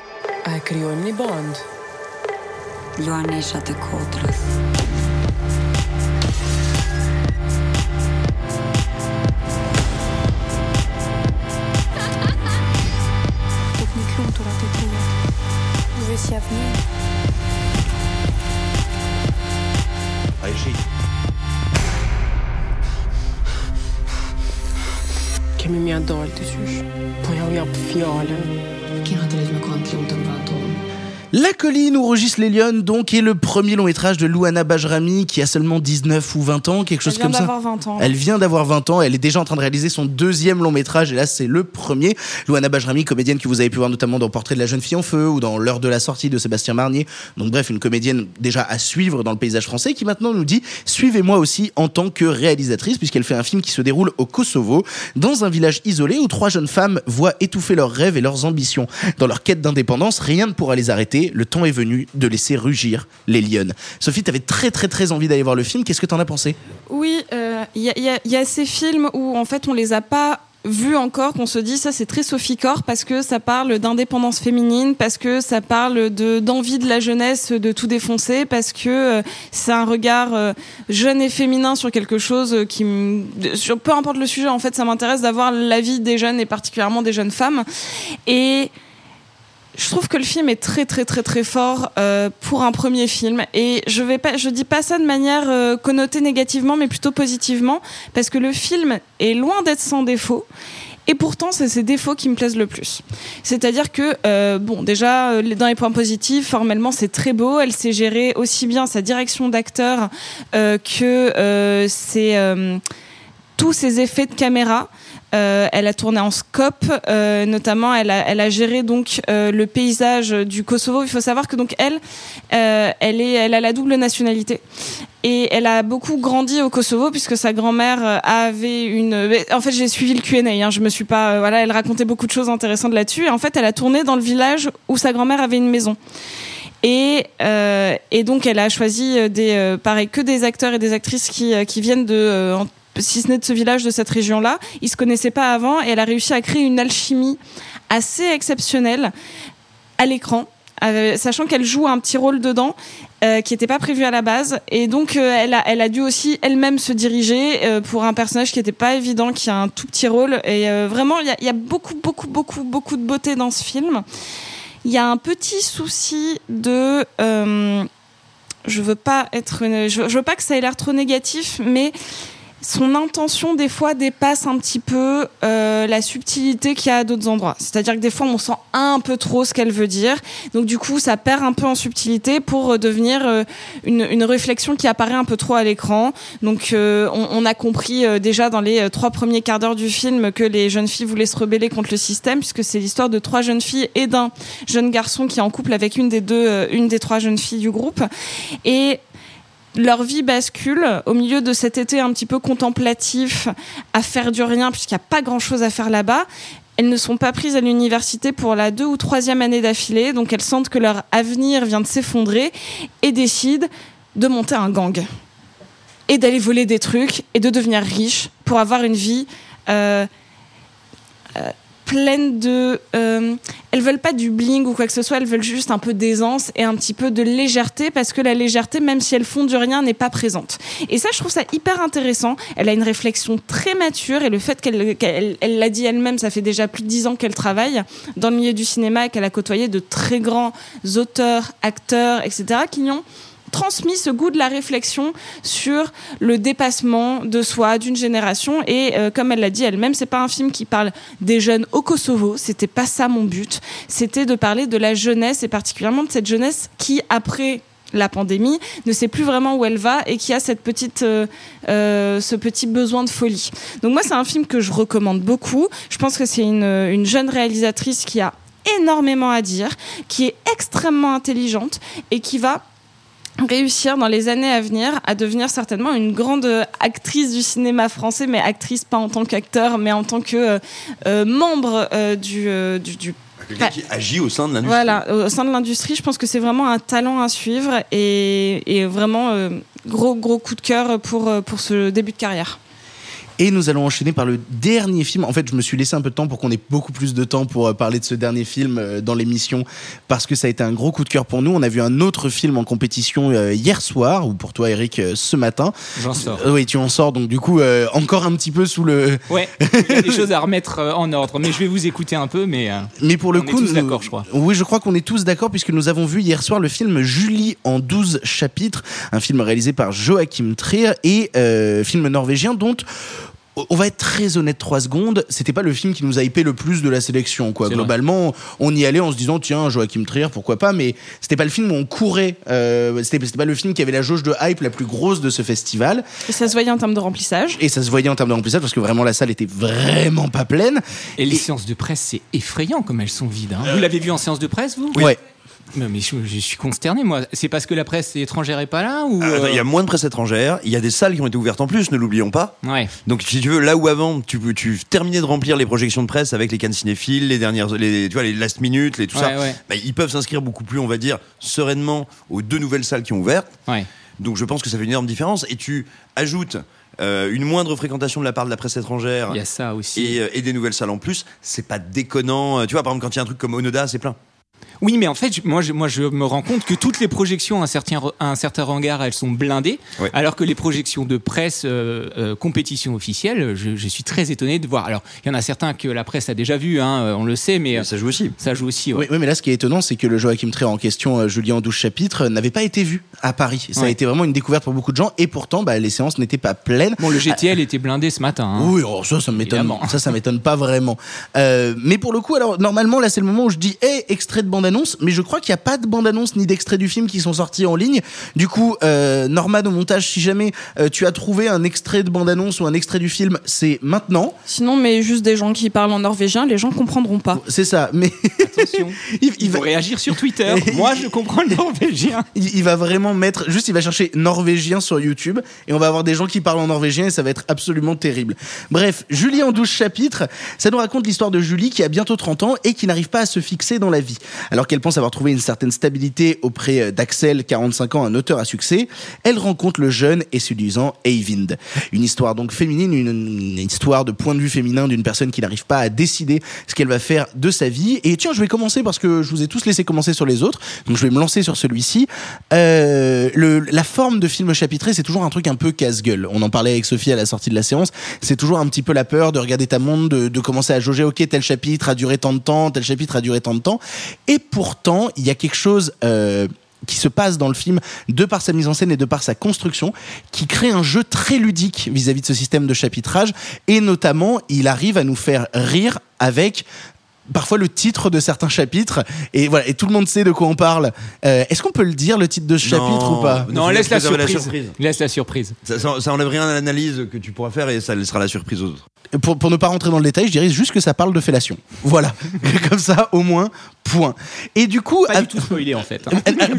ja dalë të qysh. Po ja u jap fjallën. La colline où rugissent les lionnes, donc, est le premier long métrage de Louana Bajrami qui a seulement 19 ou 20 ans, quelque chose Elle vient comme ça. d'avoir 20 ans. Elle vient d'avoir 20 ans, elle est déjà en train de réaliser son deuxième long métrage et là c'est le premier. Louana Bajrami, comédienne que vous avez pu voir notamment dans Portrait de la jeune fille en feu ou dans L'heure de la sortie de Sébastien Marnier. Donc bref, une comédienne déjà à suivre dans le paysage français qui maintenant nous dit suivez-moi aussi en tant que réalisatrice puisqu'elle fait un film qui se déroule au Kosovo dans un village isolé où trois jeunes femmes voient étouffer leurs rêves et leurs ambitions. Dans leur quête d'indépendance, rien ne pourra les arrêter. Le temps est venu de laisser rugir les lionnes. Sophie, t'avais très très très envie d'aller voir le film. Qu'est-ce que t'en as pensé? Oui, euh, il y, a- il y a- ces films où en fait on les a pas vus encore, qu'on se dit ça c'est très Sophie Corps parce que ça parle d'indépendance féminine, parce que ça parle de d'envie de la jeunesse de tout défoncer, parce que euh, c'est un regard euh, jeune et féminin sur quelque chose qui, sur peu importe le sujet en fait, ça m'intéresse d'avoir l'avis des jeunes et particulièrement des jeunes femmes et je trouve que le film est très très très très fort euh, pour un premier film et je vais pas je dis pas ça de manière euh, connotée négativement mais plutôt positivement parce que le film est loin d'être sans défaut Et pourtant, c'est ses défauts qui me plaisent le plus. C'est-à-dire que, euh, bon, déjà, dans les points positifs, formellement, c'est très beau. Elle sait gérer aussi bien sa direction d'acteur que euh, tous ses effets de caméra. Euh, elle a tourné en scope, euh, notamment elle a, géré donc euh, le paysage du Kosovo. Il faut savoir que donc elle, elle a la double nationalité et elle a beaucoup grandi au Kosovo puisque sa grand-mère avait une. En fait, j'ai suivi le Q&A. Hein, je me suis pas. voilà, elle racontait beaucoup de choses intéressantes là-dessus. Et en fait, elle a tourné dans le village où sa grand-mère avait une maison. Et, donc, elle a choisi des, pareil, que des acteurs et des actrices qui, viennent de, si ce n'est de ce village, de cette région-là. Ils se connaissaient pas avant et elle a réussi à créer une alchimie assez exceptionnelle à l'écran, sachant qu'elle joue un petit rôle dedans euh, qui n'était pas prévu à la base. Et donc, euh, elle, a, dû aussi elle-même se diriger euh, pour un personnage qui n'était pas évident, qui a un tout petit rôle. Et vraiment, il y a, beaucoup, beaucoup, beaucoup, beaucoup de beauté dans ce film. Il y a un petit souci de... je veux pas être veux pas que ça ait l'air trop négatif mais son intention des fois dépasse un petit peu euh, la subtilité qu'il y a à d'autres endroits. C'est-à-dire que des fois on sent un peu trop ce qu'elle veut dire, donc du coup ça perd un peu en subtilité pour euh, devenir euh, une, une réflexion qui apparaît un peu trop à l'écran. Donc euh, on, on a compris euh, déjà dans les trois premiers quarts d'heure du film que les jeunes filles voulaient se rebeller contre le système, puisque c'est l'histoire de trois jeunes filles et d'un jeune garçon qui est en couple avec une des deux, une des trois jeunes filles du groupe, et leur vie bascule au milieu de cet été un petit peu contemplatif, à faire du rien, puisqu'il n'y a pas grand-chose à faire là-bas. Elles ne sont pas prises à l'université pour la deux ou troisième année d'affilée, donc elles sentent que leur avenir vient de s'effondrer et décident de monter un gang et d'aller voler des trucs et de devenir riches pour avoir une vie euh, euh, pleine de. Euh, elles veulent pas du bling ou quoi que ce soit, elles veulent juste un peu d'aisance et un petit peu de légèreté parce que la légèreté, même si elles font du rien, n'est pas présente. Et ça, je trouve ça hyper intéressant. Elle a une réflexion très mature et le fait qu'elle qu'elle elle l'a dit elle-même, ça fait déjà plus de dix ans qu'elle travaille dans le milieu du cinéma et qu'elle a côtoyé de très grands auteurs, acteurs, etc., qui ont transmis ce goût de la réflexion sur le dépassement de soi d'une génération. Et euh, comme elle l'a dit elle-même c'est pas un film qui parle des jeunes au Kosovo. C'était pas ça mon but. C'était de parler de la jeunesse et particulièrement de cette jeunesse qui après la pandémie ne sait plus vraiment où elle va et qui a cette petite euh, euh, ce petit besoin de folie. Donc moi c'est un film que je recommande beaucoup. Je pense que c'est une, une jeune réalisatrice qui a énormément à dire qui est extrêmement intelligente et qui va réussir dans les années à venir à devenir certainement une grande actrice du cinéma français, mais actrice pas en tant qu'acteur, mais en tant que euh, euh, membre euh, du, du, du- Quelqu'un qui agit au sein de l'industrie. voilà, au sein de l'industrie, je pense que c'est vraiment un talent à suivre et, et vraiment euh, gros gros coup de cœur pour pour ce début de carrière. Et nous allons enchaîner par le dernier film. En fait, je me suis laissé un peu de temps pour qu'on ait beaucoup plus de temps pour euh, parler de ce dernier film euh, dans l'émission, parce que ça a été un gros coup de cœur pour nous. On a vu un autre film en compétition euh, hier soir, ou pour toi, Eric, ce matin. J'en sors. Oui, tu en sors, donc du coup, euh, encore un petit peu sous le. Ouais, il y a des choses à remettre en ordre, mais je vais vous écouter un peu, mais. euh, Mais pour le on est coup, tous nous- d'accord, je crois. Oui, je crois qu'on est tous d'accord puisque nous avons vu hier soir le film Julie en 12 chapitres, un film réalisé par Joachim Trier et euh, film norvégien dont on va être très honnête trois secondes, c'était pas le film qui nous a hypé le plus de la sélection quoi. Vrai. Globalement, on y allait en se disant tiens Joachim Trier pourquoi pas, mais c'était pas le film où on courait, euh, c'était pas le film qui avait la jauge de hype la plus grosse de ce festival. Et ça se voyait en termes de remplissage. Et ça se voyait en termes de remplissage parce que vraiment la salle était vraiment pas pleine. Et les séances de presse, c'est effrayant comme elles sont vides. hein. Vous l'avez vu en séance de presse, vous? Ouais. Mais, mais je, je suis consterné, moi. C'est parce que la presse étrangère est pas là ou Euh, euh, Il y a moins de presse étrangère, il y a des salles qui ont été ouvertes en plus, ne l'oublions pas. Ouais. Donc si tu veux, là où avant tu, terminais de remplir les projections de presse avec les cannes cinéphiles, les dernières, les, tu vois, les last minutes, les tout ça, Ouais, bah, ils peuvent s'inscrire beaucoup plus, on va dire, sereinement aux deux nouvelles salles qui ont ouvert. Ouais. Donc je pense que ça fait une énorme différence. Et tu ajoutes euh, une moindre fréquentation de la part de la presse étrangère. Il y a ça aussi. Et, euh, et des nouvelles salles en plus, c'est pas déconnant. Euh, Tu vois, par exemple, quand il y a un truc comme Onoda, c'est plein. Oui, mais en fait, je- moi, je, moi, je me rends compte que toutes les projections à un certain, à un certain regard, elles sont blindées, Ouais. alors que les projections de presse, euh, euh, compétition officielle, je, je suis très étonné de voir. Alors, il y en a certains que la presse a déjà vu, hein, euh, on le sait, mais, ça joue aussi. Ça joue aussi. Oui, oui, mais là, ce qui est étonnant, c'est que le Joachim Trier en question, euh, Julien en 12 chapitres, n'avait pas été vu à Paris. Ça a été vraiment une découverte pour beaucoup de gens, et pourtant, bah, les séances n'étaient pas pleines. Bon, le GTL était blindé ce matin. hein. Oui, oh, ça, ça m'étonne. Ça, ça m'étonne pas vraiment. Euh, mais pour le coup, alors normalement, là, c'est le moment où je dis, hey, extrait de bande-annonce. Mais je crois qu'il n'y a pas de bande-annonce ni d'extrait du film qui sont sortis en ligne. Du coup, euh, Norman au montage, si jamais euh, tu as trouvé un extrait de bande-annonce ou un extrait du film, c'est maintenant. Sinon, mais juste des gens qui parlent en norvégien, les gens comprendront pas. C'est ça. Mais Attention. il, il Il va. faut réagir sur Twitter. Moi, je comprends le norvégien. Il, il va vraiment mettre, juste il va chercher norvégien sur YouTube et on va avoir des gens qui parlent en norvégien et ça va être absolument terrible. Bref, Julie en 12 chapitres, ça nous raconte l'histoire de Julie qui a bientôt 30 ans et qui n'arrive pas à se fixer dans la vie. Alors qu'elle pense avoir trouvé une certaine stabilité auprès euh, d'Axel, 45 ans, un auteur à succès, elle rencontre le jeune et séduisant Eyvind. Une histoire donc féminine, une, histoire de point de vue féminin d'une personne qui n'arrive pas à décider ce qu'elle va faire de sa vie. Et tiens, je vais commencer parce que je vous ai tous laissé commencer sur les autres, donc je vais me lancer sur celui-ci. Euh, la forme de film chapitré, c'est toujours un truc un peu casse-gueule. On en parlait avec Sophie à la sortie de la séance. C'est toujours un petit peu la peur de regarder ta montre, de, de commencer à jauger, ok, tel chapitre a duré tant de temps, tel chapitre a duré tant de temps. Et pourtant, il y a quelque chose... Euh, qui se passe dans le film de par sa mise en scène et de par sa construction qui crée un jeu très ludique vis-à-vis de ce système de chapitrage. Et notamment il arrive à nous faire rire avec parfois le titre de certains chapitres et voilà et tout le monde sait de quoi on parle Euh, est-ce qu'on peut le dire le titre de ce chapitre ou pas? Non, laisse la surprise. Laisse la surprise. Ça, ça, ça enlève rien à l'analyse que tu pourras faire et ça laissera la surprise aux autres. pour, pour ne pas rentrer dans le détail, je dirais juste que ça parle de fellation. Voilà. Comme ça, au moins, point. Et du coup. Pas du tout spoilé en fait. hein.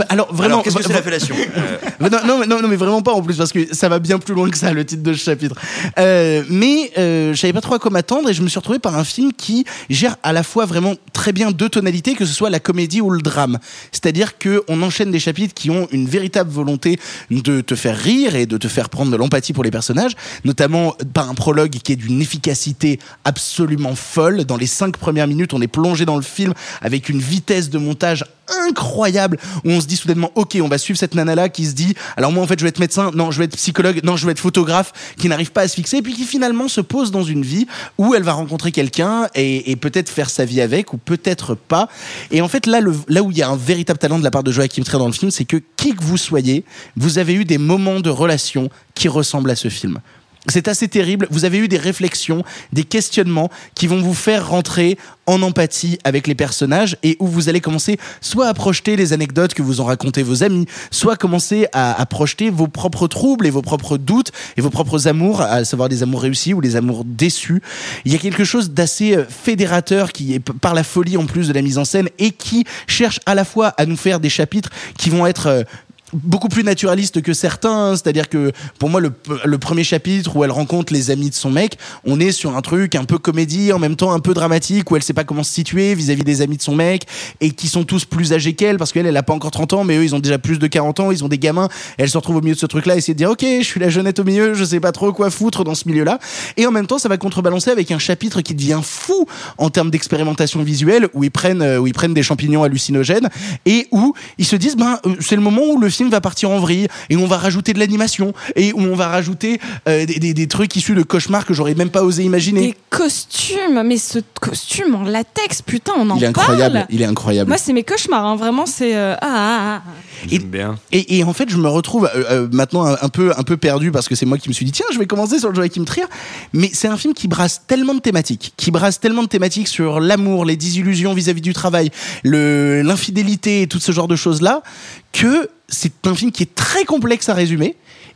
Alors, vraiment. Alors, qu'est-ce que c'est la fellation Euh, non, non, mais non, non, mais vraiment pas en plus parce que ça va bien plus loin que ça le titre de ce chapitre. Euh, mais euh, je savais pas trop à quoi m'attendre et je me suis retrouvé par un film qui gère à la fois vraiment très bien deux tonalités, que ce soit la comédie ou le drame. C'est-à-dire que on enchaîne des chapitres qui ont une véritable volonté de te faire rire et de te faire prendre de l'empathie pour les personnages, notamment par un prologue qui est d'une efficacité absolument folle. Dans les cinq premières minutes, on est plongé dans le film avec une vitesse de montage incroyable où on se dit soudainement ok on va suivre cette nana là qui se dit alors moi en fait je vais être médecin non je vais être psychologue non je vais être photographe qui n'arrive pas à se fixer et puis qui finalement se pose dans une vie où elle va rencontrer quelqu'un et, peut-être faire sa vie avec ou peut-être pas. Et en fait là là où il y a un véritable talent de la part de Joachim Trier dans le film c'est que qui que vous soyez vous avez eu des moments de relation qui ressemblent à ce film c'est assez terrible. Vous avez eu des réflexions, des questionnements qui vont vous faire rentrer en empathie avec les personnages et où vous allez commencer soit à projeter les anecdotes que vous ont racontées vos amis, soit commencer à, à projeter vos propres troubles et vos propres doutes et vos propres amours, à savoir des amours réussis ou les amours déçus. Il y a quelque chose d'assez euh, fédérateur qui est par la folie en plus de la mise en scène et qui cherche à la fois à nous faire des chapitres qui vont être euh, beaucoup plus naturaliste que certains. hein. C'est-à-dire que pour moi, le, premier chapitre où elle rencontre les amis de son mec, on est sur un truc un peu comédie, en même temps un peu dramatique, où elle sait pas comment se situer vis-à-vis des amis de son mec, et qui sont tous plus âgés qu'elle, parce qu'elle, elle a pas encore 30 ans, mais eux, ils ont déjà plus de 40 ans, ils ont des gamins, elle se retrouve au milieu de ce truc-là, essayer de dire, ok, je suis la jeunette au milieu, je sais pas trop quoi foutre dans ce milieu-là. Et en même temps, ça va contrebalancer avec un chapitre qui devient fou en termes d'expérimentation visuelle, où ils prennent, euh, où ils prennent des champignons hallucinogènes, et où ils se disent, ben, euh, c'est le moment où le film va partir en vrille, et on va rajouter de l'animation, et où on va rajouter euh, des, des- des trucs issus de cauchemars que j'aurais même pas osé imaginer. Des costumes, mais ce costume en latex, putain, on en il est parle. incroyable, il est incroyable. Moi, c'est mes cauchemars, hein, vraiment, c'est. euh, ah, ah, ah. Et, Et, et en fait, je me retrouve euh, maintenant un, un peu un peu perdu parce que c'est moi qui me suis dit tiens, je vais commencer sur le Joachim Trier. Mais c'est un film qui brasse tellement de thématiques, qui brasse tellement de thématiques sur l'amour, les désillusions vis-à-vis du travail, le l'infidélité et tout ce genre de choses là, que c'est un film qui est très complexe à résumer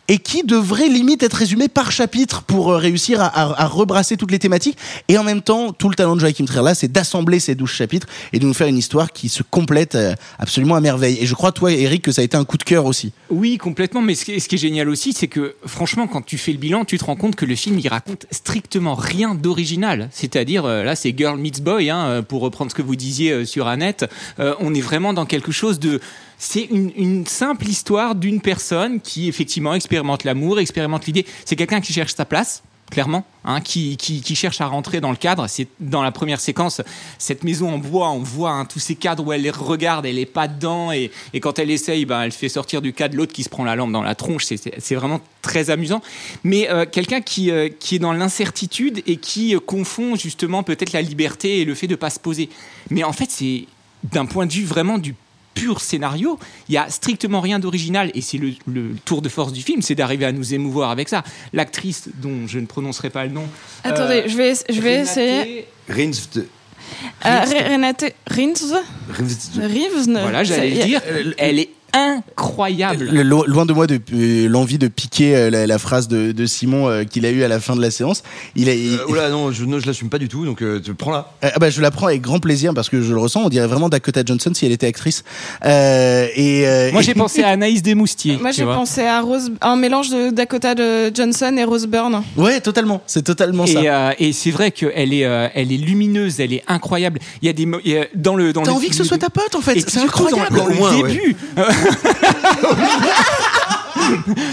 et qui devrait limite être résumé par chapitre pour euh, réussir à, rebrasser toutes les thématiques. Et en même temps, tout le talent de Joachim Trier là, c'est d'assembler ces douze chapitres et de nous faire une histoire qui se complète euh, absolument à merveille. Et je crois, toi, Eric, que ça a été un coup de cœur aussi. Oui, complètement. Mais ce qui, est, ce qui est génial aussi, c'est que franchement, quand tu fais le bilan, tu te rends compte que le film, il raconte strictement rien d'original. C'est-à-dire, euh, là, c'est Girl Meets Boy, hein, pour reprendre ce que vous disiez sur Annette. On est vraiment dans quelque chose de... C'est une, simple histoire d'une personne qui, effectivement, expérimente l'amour, expérimente l'idée. C'est quelqu'un qui cherche sa place. clairement, hein, qui, cherche à rentrer dans le cadre. C'est dans la première séquence, cette maison en bois, on voit hein, tous ces cadres où elle les regarde, elle est pas dedans, et, quand elle essaye, ben, elle fait sortir du cadre l'autre qui se prend la lampe dans la tronche. C'est- vraiment très amusant. Mais euh, quelqu'un qui, euh, qui est dans l'incertitude et qui euh, confond justement peut-être la liberté et le fait de pas se poser. Mais en fait, c'est d'un point de vue vraiment du pur scénario, il y a strictement rien d'original et c'est le, le tour de force du film, c'est d'arriver à nous émouvoir avec ça. L'actrice dont je ne prononcerai pas le nom. Attendez, euh, je vais, je vais Renate- essayer. Rins de- Euh, Re- Renate Rins Reeves Voilà, j'allais le dire. Elle est incroyable. Le- lo- loin de moi de euh, l'envie de piquer euh, la, la phrase de, de Simon euh, qu'il a eu à la fin de la séance. Il a, il- Euh, oula, non, je, je l'assume pas du tout, donc euh, tu prends là. Euh, ah bah, je la prends avec grand plaisir parce que je le ressens. On dirait vraiment Dakota Johnson si elle était actrice. Euh, et euh, Moi, j'ai pensé à Anaïs Desmoustiers. Moi, j'ai pensé à Rose, un mélange de Dakota de Johnson et Rose Byrne. Ouais, totalement. C'est totalement ça. Et, euh, et c'est vrai qu'elle est, euh, elle est lumineuse, elle est incroyable. Il y a des dans le dans T'as le- envie que ce soit ta pote en fait. C'est surtout dans, incroyable. dans le ouais.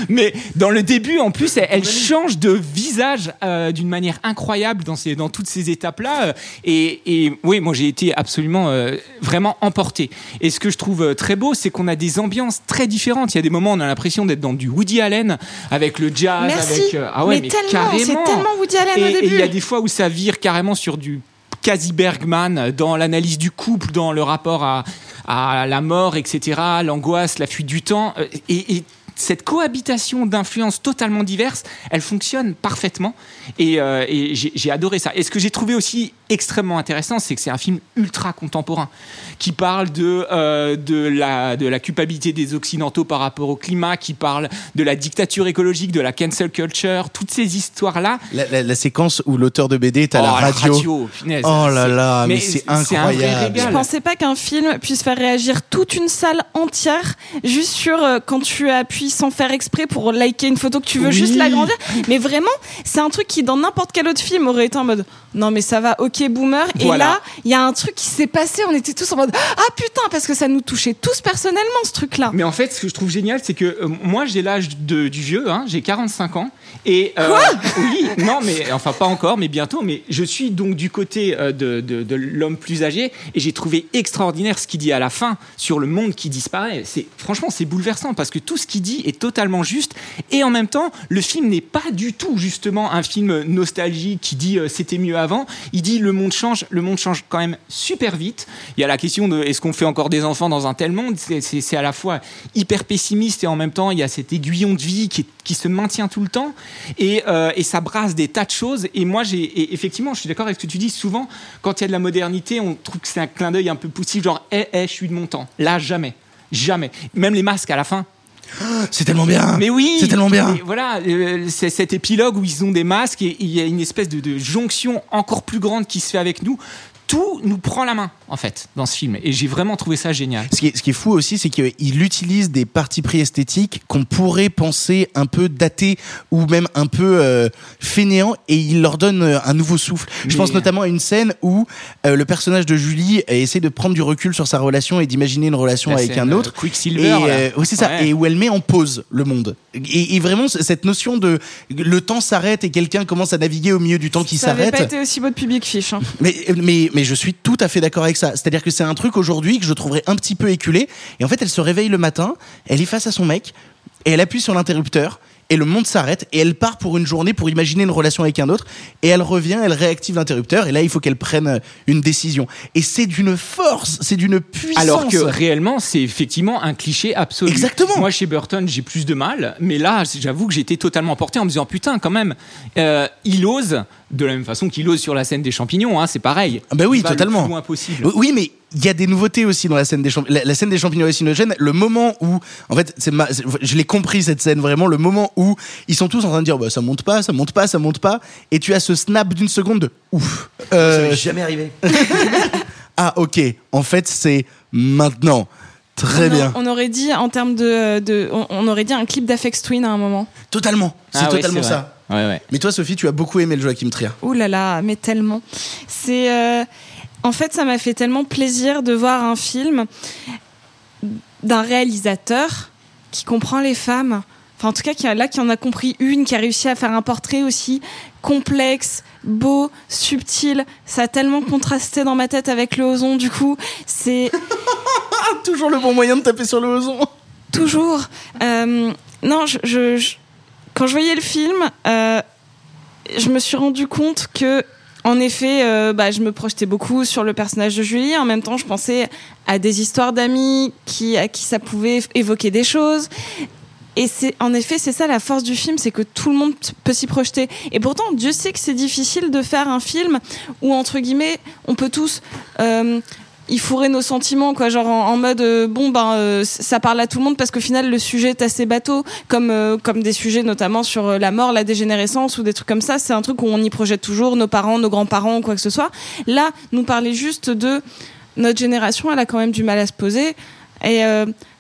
Mais dans le début, en plus, elle, elle change de visage euh, d'une manière incroyable dans, ces, dans toutes ces étapes-là. euh, Et, et oui, moi, j'ai été absolument, euh, vraiment emporté. Et ce que je trouve très beau, c'est qu'on a des ambiances très différentes. Il y a des moments, on a l'impression d'être dans du Woody Allen, avec le jazz, Merci. avec... euh, ah ouais, Mais mais, tellement, c'est tellement Woody Allen et, au et début. il y a des fois où ça vire carrément sur du quasi Bergman dans l'analyse du couple, dans le rapport à, la mort, etc., l'angoisse, la fuite du temps. euh, et cette cohabitation d'influences totalement diverses, elle fonctionne parfaitement. Et, euh, et j'ai adoré ça. Et ce que j'ai trouvé aussi extrêmement intéressant, c'est que c'est un film ultra contemporain qui parle de, euh, de, la, de la culpabilité des Occidentaux par rapport au climat, qui parle de la dictature écologique, de la cancel culture, toutes ces histoires-là. La, la- la séquence où l'auteur de BD est à Oh, la la radio. radio, oh là là, mais, c'est incroyable. Je pensais pas qu'un film puisse faire réagir toute une salle entière juste sur euh, quand tu appuies sans faire exprès pour liker une photo que tu veux Oui. juste l'agrandir. Mais vraiment, c'est un truc qui dans n'importe quel autre film aurait été en mode non mais ça va, ok boomer. Et là, il y a un truc qui s'est passé, on était tous en mode ah putain parce que ça nous touchait tous personnellement ce truc là. Mais en fait, ce que je trouve génial, c'est que euh, moi, j'ai l'âge de- du vieux, hein, j'ai 45 ans. Et, euh, Oui, non, mais enfin pas encore, mais bientôt. Mais je suis donc du côté euh, de, de- de l'homme plus âgé et j'ai trouvé extraordinaire ce qu'il dit à la fin sur le monde qui disparaît. C'est franchement, c'est bouleversant parce que tout ce qu'il dit est totalement juste et en même temps, le film n'est pas du tout justement un film nostalgique qui dit euh, c'était mieux avant. Il dit le monde change, le monde change quand même super vite. Il y a la question de est-ce qu'on fait encore des enfants dans un tel monde? C'est à la fois hyper pessimiste et en même temps il y a cet aiguillon de vie qui, est- qui se maintient tout le temps et, euh, et ça brasse des tas de choses. Et moi, j'ai effectivement, je suis d'accord avec ce que tu dis. Souvent, quand il y a de la modernité, on trouve que c'est un clin d'œil un peu poussif, genre eh, eh, je suis de mon temps. Là, jamais, jamais. Même les masques à la fin. C'est tellement bien. Mais oui, C'est tellement bien. Voilà, euh, c'est cet épilogue où ils ont des masques et il y a une espèce de, de jonction encore plus grande qui se fait avec nous. Tout nous prend la main, en fait, dans ce film. Et j'ai vraiment trouvé ça génial. Ce qui, est, ce qui est fou aussi, c'est qu'il utilise des parties pris esthétiques qu'on pourrait penser un peu datés ou même un peu euh, fainéants et il leur donne euh, un nouveau souffle. Je pense notamment à une scène où euh, le personnage de Julie euh, essaie de prendre du recul sur sa relation et d'imaginer une relation La avec scène, un autre. euh, Quicksilver, Et, euh, oui, c'est ça. Ouais. Et où elle met en pause le monde. Et, et vraiment, cette notion de le temps s'arrête et quelqu'un commence à naviguer au milieu du temps qui Ça avait s'arrête. pas été aussi beau de Public Fish. hein. Mais, mais, mais je suis tout à fait d'accord avec ça. C'est-à-dire que c'est un truc aujourd'hui que je trouverais un petit peu éculé. Et en fait, elle se réveille le matin, elle est face à son mec, et elle appuie sur l'interrupteur, et le monde s'arrête, et elle part pour une journée pour imaginer une relation avec un autre, et elle revient, elle réactive l'interrupteur, et là, il faut qu'elle prenne euh, une décision. Et c'est d'une force, c'est d'une puissance. Alors que réellement, c'est effectivement un cliché absolu. Exactement. Moi, chez Burton, j'ai plus de mal, mais là, j'avoue que j'étais totalement emporté en me disant putain, quand même, euh, il ose de la même façon qu'il ose sur la scène des champignons, hein, c'est pareil. Ah bah oui, totalement. Le plus loin possible. Oui, mais il y a des nouveautés aussi dans la scène des champignons. La, la scène des champignons hallucinogènes, le moment où, en fait, c'est je l'ai compris cette scène vraiment, le moment où ils sont tous en train de dire, bah, ça monte pas, ça monte pas, ça monte pas, et tu as ce snap d'une seconde de ouf. Ça Euh, m'est jamais arrivé. ah, ok. En fait, c'est maintenant. Très on, a- bien. on aurait dit en termes de, de- on, on aurait dit un clip d'Afex Twin à un moment. Totalement. C'est Ah totalement ça. vrai. Ouais, ouais. Mais toi, Sophie, tu as beaucoup aimé le Joachim Trier. Ouh là là, mais tellement. C'est euh, en fait, ça m'a fait tellement plaisir de voir un film d'un réalisateur qui comprend les femmes enfin en tout cas qui a, là qui en a compris une, qui a réussi à faire un portrait aussi complexe, beau, subtil. Ça a tellement contrasté dans ma tête avec le ozon. Du coup, c'est toujours le bon moyen de taper sur le ozon. Toujours. Euh, non, je, je- je- quand je voyais le film, euh, je me suis rendu compte que, en effet, euh, bah, je me projetais beaucoup sur le personnage de Julie. En même temps, je pensais à des histoires d'amis qui, à qui ça pouvait évoquer des choses. Et c'est, en effet, c'est ça la force du film, c'est que tout le monde peut s'y projeter. Et pourtant, Dieu sait que c'est difficile de faire un film où, entre guillemets, on peut tous euh, y fourrer nos sentiments, quoi, genre en, mode euh, bon ben euh, ça parle à tout le monde parce qu'au final le sujet est assez bateau, comme euh, comme des sujets notamment sur la mort, la dégénérescence ou des trucs comme ça. C'est un truc où on y projette toujours nos parents, nos grands-parents, ou quoi que ce soit. Là, nous parler juste de notre génération, elle a quand même du mal à se poser. Et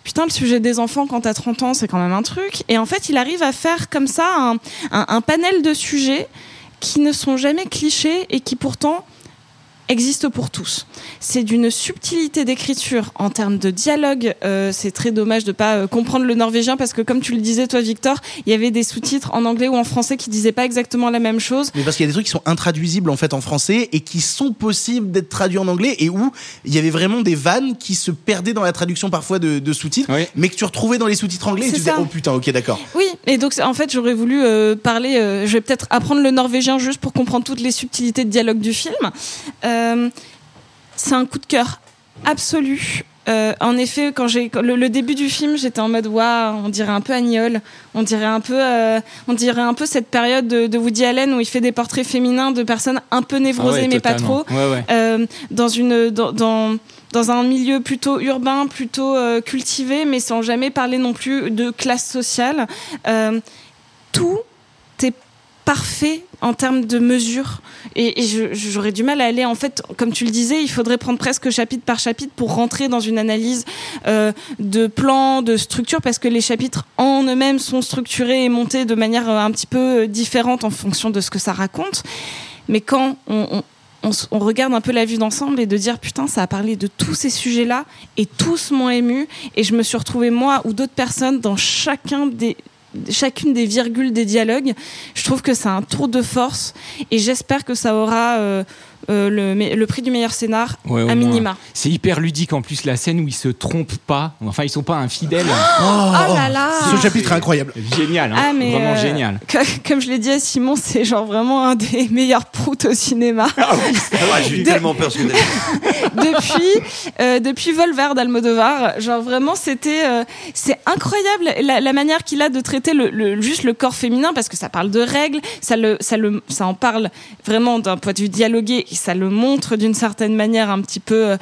putain, le sujet des enfants quand t'as 30 ans, c'est quand même un truc. Et en fait, il arrive à faire comme ça un panel de sujets qui ne sont jamais clichés et qui pourtant existent pour tous. C'est d'une subtilité d'écriture en termes de dialogue. euh, c'est très dommage de pas euh, comprendre le norvégien parce que comme tu le disais toi Victor, il y avait des sous-titres en anglais ou en français qui disaient pas exactement la même chose. Mais parce qu'il y a des trucs qui sont intraduisibles en fait en français et qui sont possibles d'être traduits en anglais et où il y avait vraiment des vannes qui se perdaient dans la traduction parfois de, de sous-titres, mais que tu retrouvais dans les sous-titres anglais et tu disais oh putain ok d'accord. Oui, et donc en fait j'aurais voulu euh, parler, euh, je vais peut-être apprendre le norvégien juste pour comprendre toutes les subtilités de dialogue du film. Euh, c'est un coup de cœur absolu. Euh, en effet, quand j'ai le, le début du film, j'étais en mode waouh, on dirait un peu Agnol, on dirait un peu, euh, on dirait un peu cette période de, de Woody Allen où il fait des portraits féminins de personnes un peu névrosées Ah ouais, mais pas trop, Ouais, ouais. Euh, dans une dans, dans dans un milieu plutôt urbain, plutôt euh, cultivé, mais sans jamais parler non plus de classe sociale. Euh, tout est parfait en termes de mesure. Et, j'aurais du mal à aller en fait comme tu le disais il faudrait prendre presque chapitre par chapitre pour rentrer dans une analyse euh, de plan de structure parce que les chapitres en eux-mêmes sont structurés et montés de manière euh, un petit peu euh, différente en fonction de ce que ça raconte. Mais quand on, on regarde un peu la vue d'ensemble et de dire putain ça a parlé de tous ces sujets là et tous m'ont ému et je me suis retrouvée moi ou d'autres personnes dans chacun des chacune des virgules des dialogues. Je trouve que c'est un tour de force et j'espère que ça aura euh, le, prix du meilleur scénar Ouais, à moins. minima C'est hyper ludique en plus la scène où ils se trompent pas. Enfin, ils sont pas infidèles. Oh là là Ce chapitre est incroyable. Génial, hein. Ah, mais vraiment euh, génial. que- comme je l'ai dit à Simon, c'est genre vraiment un des meilleurs proutes au cinéma. Ah, j'ai eu De- tellement peur ce que depuis euh, depuis Volver d'Almodovar genre vraiment c'était euh, c'est incroyable la, la manière qu'il a de traiter le, le- juste le corps féminin parce que ça parle de règles ça le ça le ça en parle vraiment d'un point de vue dialogué ça le montre d'une certaine manière un petit peu euh,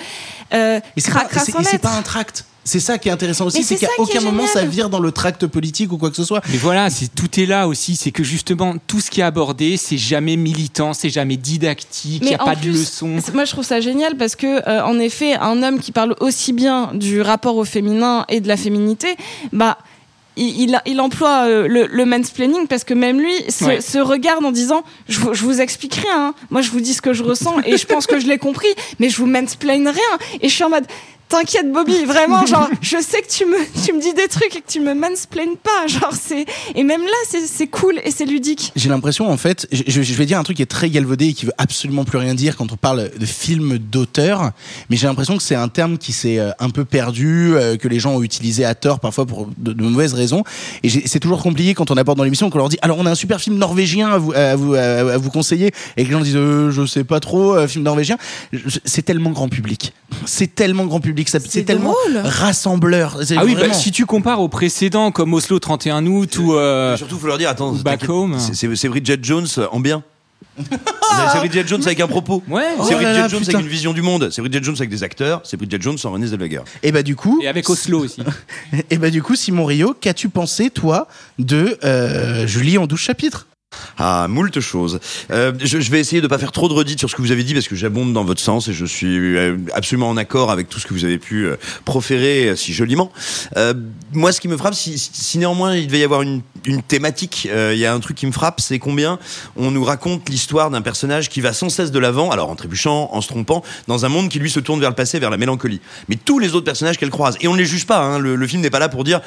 euh, Et c'est pas, un tract. C'est ça qui est intéressant aussi, c'est qu'à aucun moment ça vire dans le tract politique ou quoi que ce soit. Mais voilà, c'est tout est là aussi. C'est que justement, tout ce qui est abordé, c'est jamais militant, c'est jamais didactique, il n'y a pas de leçon. Moi, je trouve ça génial parce que, euh, en effet, un homme qui parle aussi bien du rapport au féminin et de la féminité, bah. Il, il, il emploie euh, le, le mansplaining parce que même lui se, Ouais. se regarde en disant je, vous- je vous explique rien hein. moi je vous dis ce que je ressens et je pense que je l'ai compris mais je vous mansplain rien et je suis en mode t'inquiète Bobby vraiment genre je sais que tu me tu me dis des trucs et que tu me mansplaines pas genre c'est et même là c'est cool et c'est ludique J'ai l'impression, en fait, je, vais dire un truc qui est très galvaudé et qui veut absolument plus rien dire quand on parle de film d'auteur, mais j'ai l'impression que c'est un terme qui s'est euh, un peu perdu, euh, que les gens ont utilisé à tort parfois pour de, mauvaises raisons. Et c'est toujours compliqué quand on aborde dans l'émission qu'on leur dit alors on a un super film norvégien à vous à vous, conseiller et que les gens disent euh, je sais pas trop euh, film norvégien. C'est tellement grand public, c'est tellement grand public, c'est tellement drôle. rassembleur. Ah oui, bah, si tu compares aux précédents comme Oslo 31 août ou euh, Surtout, faut leur dire, attends, Back t'inquiète, Home. c'est- Bridget Jones en bien. c'est Bridget Jones avec un propos. Ouais. Oh C'est là Bridget là, Jones putain. avec une vision du monde. C'est Bridget Jones avec des acteurs. C'est Bridget Jones sans René Zellweger. Et bah du coup, et avec Oslo aussi. Et bah du coup, Simon Rio, qu'as-tu pensé toi de euh, Julie en 12 chapitres? Ah, moult choses. Euh, je, vais essayer de pas faire trop de redites sur ce que vous avez dit parce que j'abonde dans votre sens et je suis euh, absolument en accord avec tout ce que vous avez pu euh, proférer si joliment. Moi, ce qui me frappe, si, néanmoins il devait y avoir une, thématique. Il y a un truc qui me frappe, c'est combien on nous raconte l'histoire d'un personnage qui va sans cesse de l'avant, alors en trébuchant, en se trompant, dans un monde qui lui se tourne vers le passé, vers la mélancolie. Mais tous les autres personnages qu'elle croise, et on ne les juge pas. Hein, le, film n'est pas là pour dire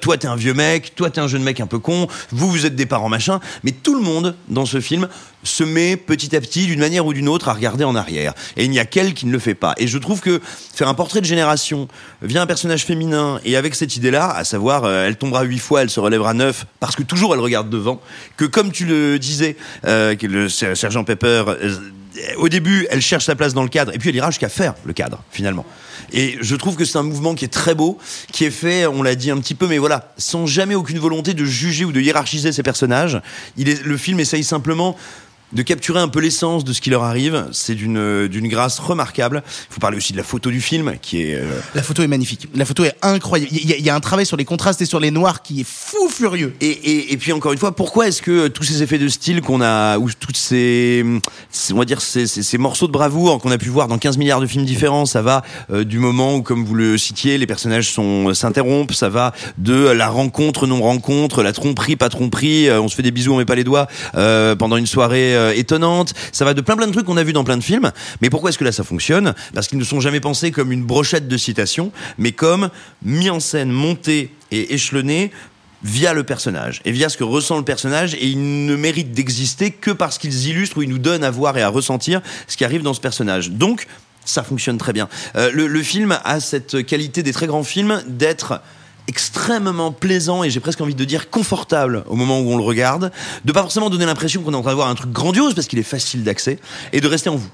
toi t'es un vieux mec, toi t'es un jeune mec un peu con, vous vous êtes des parents machin. Mais tout le monde dans ce film se met petit à petit, d'une manière ou d'une autre, à regarder en arrière. Et il n'y a qu'elle qui ne le fait pas. Et je trouve que faire un portrait de génération via un personnage féminin et avec cette idée-là, à savoir, euh, elle tombera huit fois, elle se relèvera neuf, parce que toujours elle regarde devant, que comme tu le disais, euh, le ser- sergent Pepper, euh, au début, elle cherche sa place dans le cadre, et puis elle ira jusqu'à faire le cadre, finalement. Et je trouve que c'est un mouvement qui est très beau, qui est fait, on l'a dit un petit peu, mais voilà, sans jamais aucune volonté de juger ou de hiérarchiser ces personnages. Le film essaye simplement de capturer un peu l'essence de ce qui leur arrive. C'est d'une d'une grâce remarquable. Il faut parler aussi de la photo du film, qui est euh, La photo est magnifique. La photo est incroyable. Il y, a- il y a un travail sur les contrastes et sur les noirs qui est fou furieux. Et, et, et puis encore une fois, pourquoi est-ce que tous ces effets de style qu'on a, ou toutes ces, on va dire ces, ces, ces morceaux de bravoure qu'on a pu voir dans 15 milliards de films différents, ça va euh, du moment où, comme vous le citiez, les personnages sont s'interrompent, ça va de la rencontre non rencontre, la tromperie pas tromperie, euh, on se fait des bisous, on met pas les doigts euh, pendant une soirée euh, étonnante, ça va de plein plein de trucs qu'on a vu dans plein de films. Mais pourquoi est-ce que là ça fonctionne? Parce qu'ils ne sont jamais pensés comme une brochette de citations, mais comme mis en scène, monté et échelonné via le personnage et via ce que ressent le personnage et ils ne méritent d'exister que parce qu'ils illustrent ou ils nous donnent à voir et à ressentir ce qui arrive dans ce personnage. Donc ça fonctionne très bien. Euh, le, le film a cette qualité des très grands films d'être extrêmement plaisant et j'ai presque envie de dire confortable au moment où on le regarde, de pas forcément donner l'impression qu'on est en train de voir un truc grandiose parce qu'il est facile d'accès et de rester en vous.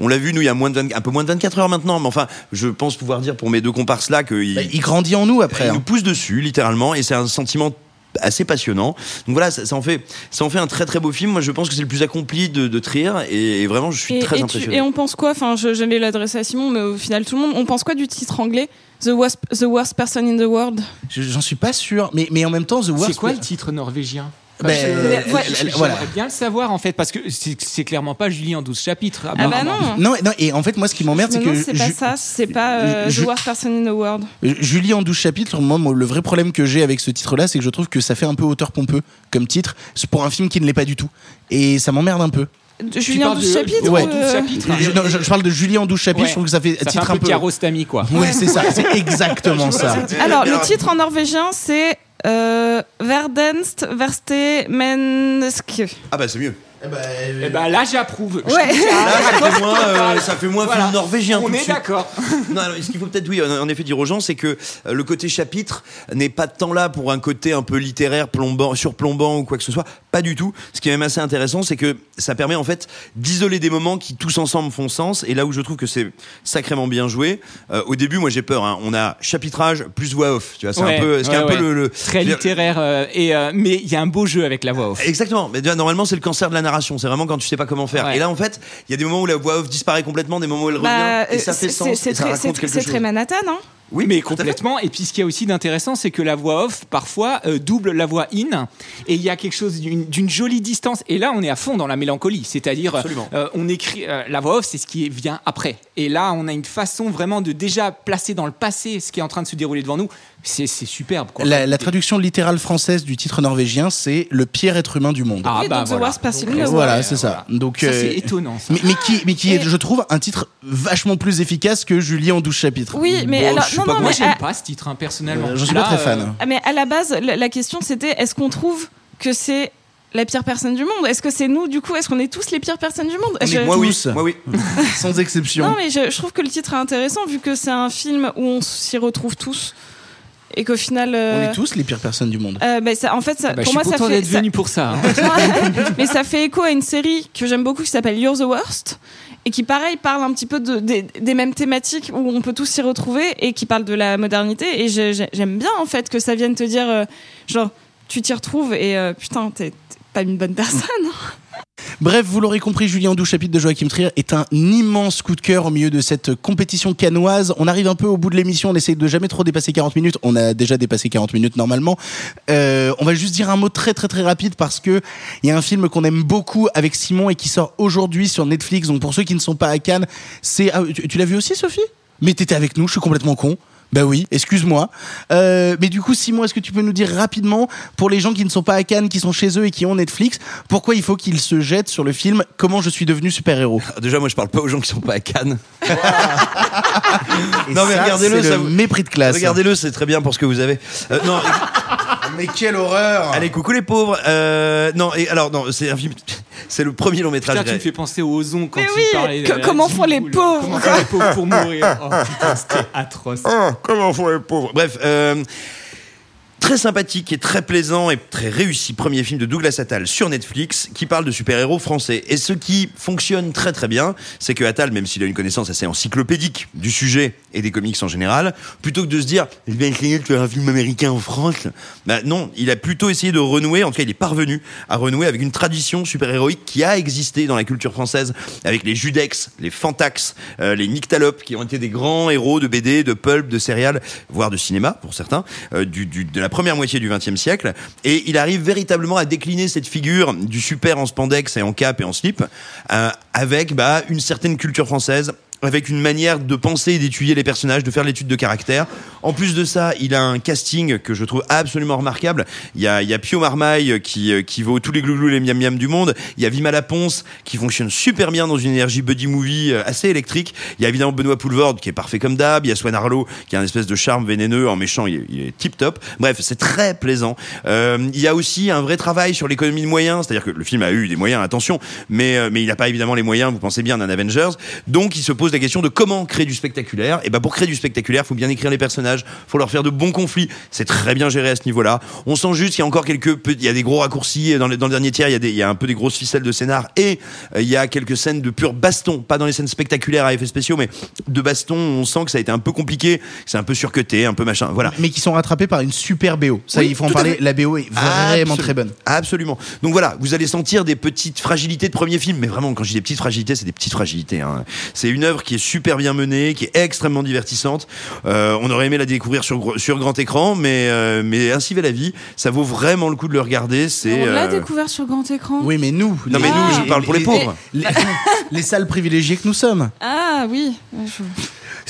On l'a vu, nous, il y a moins de 20 un peu moins de 24 heures maintenant, mais enfin, je pense pouvoir dire pour mes deux comparses là qu'il Bah, il grandit en nous après. il hein. nous pousse dessus, littéralement, et c'est un sentiment assez passionnant. Donc voilà, ça, ça en fait, ça en fait un très très beau film. Moi, je pense que c'est le plus accompli de, de Trier, et, et vraiment, je suis Et, très et tu- impressionné. et on pense quoi? Enfin, je- j'allais l'adresser à Simon, mais au final, tout le monde. On pense quoi du titre anglais? The worst, the worst person in the world Je- J'en suis pas sûr, mais, mais en même temps, The Worst. C'est quoi le titre norvégien? Ben, euh, J'aimerais voilà. bien le savoir en fait parce que c'est clairement pas Julie en 12 chapitres. Ah bah non Non, non, et en fait, moi, ce qui m'emmerde, c'est que. non, c'est pas ça, c'est pas euh, The worst person in the world. Julie en 12 chapitres, moi, moi, le vrai problème que j'ai avec ce titre-là, c'est que je trouve que ça fait un peu auteur pompeux comme titre, pour un film qui ne l'est pas du tout. Et ça m'emmerde un peu. Julie en parles 12 de- chapitres Ouais. ou, euh, Je, non, je- je parle de Julie en 12 chapitres, Ouais. je trouve que ça fait Ça fait titre un peu Kiarostami quoi. Ouais, c'est ça, c'est exactement ça. Alors, le titre en norvégien, c'est euh, Verdenst Verste Menneske. Ah bah c'est mieux. Et ben là j'approuve. Ouais. Là, ça fait moins, euh, ça fait moins Voilà. film norvégien. On est d'accord. Non, alors, ce qu'il faut peut-être, oui, en effet, dire aux gens, c'est que euh, le côté chapitre n'est pas tant là pour un côté un peu littéraire, plombant, surplombant ou quoi que ce soit. Pas du tout. Ce qui est même assez intéressant, c'est que ça permet en fait d'isoler des moments qui tous ensemble font sens. Et là où je trouve que c'est sacrément bien joué, euh, au début, moi j'ai peur. hein. on a chapitrage plus voix off. Tu vois, c'est Ouais, un peu, ce qui est ouais, un peu ouais. le, le- très littéraire euh, et euh, mais il y a un beau jeu avec la voix off. Exactement. Mais déjà, normalement, c'est le cancer de la narration. C'est vraiment quand tu sais pas comment faire. Ouais. Et là, en fait, il y a des moments où la voix off disparaît complètement, des moments où elle Bah, revient, et ça euh, fait c'est- sens. C'est très, très Manhattan, hein Oui, mais complètement. Et puis ce qui est aussi d'intéressant, c'est que la voix off parfois euh, double la voix in, et il y a quelque chose d'une jolie distance. Et là, on est à fond dans la mélancolie, c'est-à-dire Absolument. euh, on écrit euh, la voix off, c'est ce qui vient après. Et là, on a une façon vraiment de déjà placer dans le passé ce qui est en train de se dérouler devant nous. C'est superbe. Quoi. La, la traduction littérale française du titre norvégien, c'est le pire être humain du monde. Ah bah voilà. Voilà, c'est ça. Donc, Ça, euh, c'est étonnant. Ça. Mais, mais qui, mais qui est, je trouve, un titre vachement plus efficace que Julie en 12 chapitres. Oui, mais Bon, alors, non, pas non, Moi, j'aime à- pas ce titre hein, personnellement. Euh, je suis Là, pas très fan. euh, ah, mais à la base, la, la question c'était est-ce qu'on trouve que c'est la pire personne du monde? Est-ce que c'est nous, du coup? Est-ce qu'on est tous les pires personnes du monde? On Je- Moi oui, Tous. moi oui. Sans exception. Non, mais je, je trouve que le titre est intéressant vu que c'est un film où on s'y retrouve tous et qu'au final. On euh, est tous les pires personnes du monde. euh, bah, ça- en fait, ça, bah, pour je moi, suis ça content fait. ça- venu pour ça. hein. mais ça fait écho à une série que j'aime beaucoup qui s'appelle You're the Worst et qui pareil parle un petit peu de, des- mêmes thématiques où on peut tous s'y retrouver et qui parle de la modernité. Et j'aime bien en fait que ça vienne te dire euh, genre tu t'y retrouves et euh, putain t'es pas une bonne personne Bref, vous l'aurez compris, Julien Doux, chapitre de Joachim Trier, est un immense coup de cœur au milieu de cette compétition canoise. On arrive un peu au bout de l'émission, on essaye de jamais trop dépasser 40 minutes. On a déjà dépassé 40 minutes normalement. Euh, on va juste dire un mot très très très rapide parce que il y a un film qu'on aime beaucoup avec Simon et qui sort aujourd'hui sur Netflix. Donc pour ceux qui ne sont pas à Cannes, c'est... ah, tu, tu l'as vu aussi, Sophie? Mais t'étais avec nous, je suis complètement con. Bah oui, excuse-moi. Euh, mais du coup, Simon, est-ce que tu peux nous dire rapidement, pour les gens qui ne sont pas à Cannes, qui sont chez eux et qui ont Netflix, pourquoi il faut qu'ils se jettent sur le film Comment je suis devenu super-héros? Déjà, moi, je parle pas aux gens qui sont pas à Cannes. Non, mais regardez-le, c'est ça le vous- mépris de classe. Regardez-le, c'est très bien pour ce que vous avez. Euh, non, Mais quelle horreur allez, coucou les pauvres. Euh, non, et alors, non, c'est un film. C'est le premier long métrage. Putain, tu me fais penser aux ozons quand Mais oui, que- la comment font les pauvres Comment font les pauvres pour mourir Oh putain, c'était atroce. Oh, comment font les pauvres Bref, euh, très sympathique et très plaisant et très réussi premier film de Douglas Attal sur Netflix qui parle de super-héros français. Et ce qui fonctionne très très bien, c'est que Attal, même s'il a une connaissance assez encyclopédique du sujet et des comics en général, plutôt que de se dire je vais essayer de faire un film américain en France, bah non, il a plutôt essayé de renouer, en tout cas il est parvenu à renouer avec une tradition super-héroïque qui a existé dans la culture française avec les Judex, les Fantax, euh, les Nyctalopes qui ont été des grands héros de BD, de pulp, de céréales, voire de cinéma pour certains, euh, du, du- de la première moitié du XXe siècle. Et il arrive véritablement à décliner cette figure du super en spandex et en cap et en slip euh, avec bah, une certaine culture française avec une manière de penser et d'étudier les personnages, de faire l'étude de caractère. En plus de ça, il a un casting que je trouve absolument remarquable. Il y a, Pio Marmaille qui, euh, qui vaut tous les glouglous et les miam miam du monde. Il y a Vima Laponce qui fonctionne super bien dans une énergie buddy movie euh, assez électrique. Il y a évidemment Benoît Poulvord qui est parfait comme d'hab. Il y a Swan Arlo qui a un espèce de charme vénéneux. En méchant, il est, il est tip top. Bref, c'est très plaisant. Euh, il y a aussi un vrai travail sur l'économie de moyens. C'est-à-dire que le film a eu des moyens, attention, mais, mais il n'a pas évidemment les moyens, vous pensez bien, d'un Avengers. Donc il se pose la question de comment créer du spectaculaire. Et ben pour créer du spectaculaire, faut bien écrire les personnages, faut leur faire de bons conflits. C'est très bien géré à ce niveau-là. On sent juste qu'il y a encore quelques, il y a des gros raccourcis dans le, dans le dernier tiers. Il y a des, il y a un peu des grosses ficelles de scénar et euh, il y a quelques scènes de pur baston, pas dans les scènes spectaculaires à effets spéciaux, mais de baston. On sent que ça a été un peu compliqué, c'est un peu surcuté, un peu machin. Voilà. Mais qui sont rattrapés par une super BO. Ça, Oui, il faut en parler. La BO est vraiment Absolument. très bonne. Absolument. Donc voilà, vous allez sentir des petites fragilités de premier film, mais vraiment, quand je dis des petites fragilités, c'est des petites fragilités. hein. C'est une œuvre qui est super bien menée, qui est extrêmement divertissante. Euh, on aurait aimé la découvrir sur, grand écran, mais, euh, mais ainsi va la vie. Ça vaut vraiment le coup de le regarder. C'est On l'a euh, découvert sur grand écran. Oui, mais nous. Non, mais nous, je parle pour les pauvres. Les, les salles privilégiées que nous sommes. Ah oui. Je-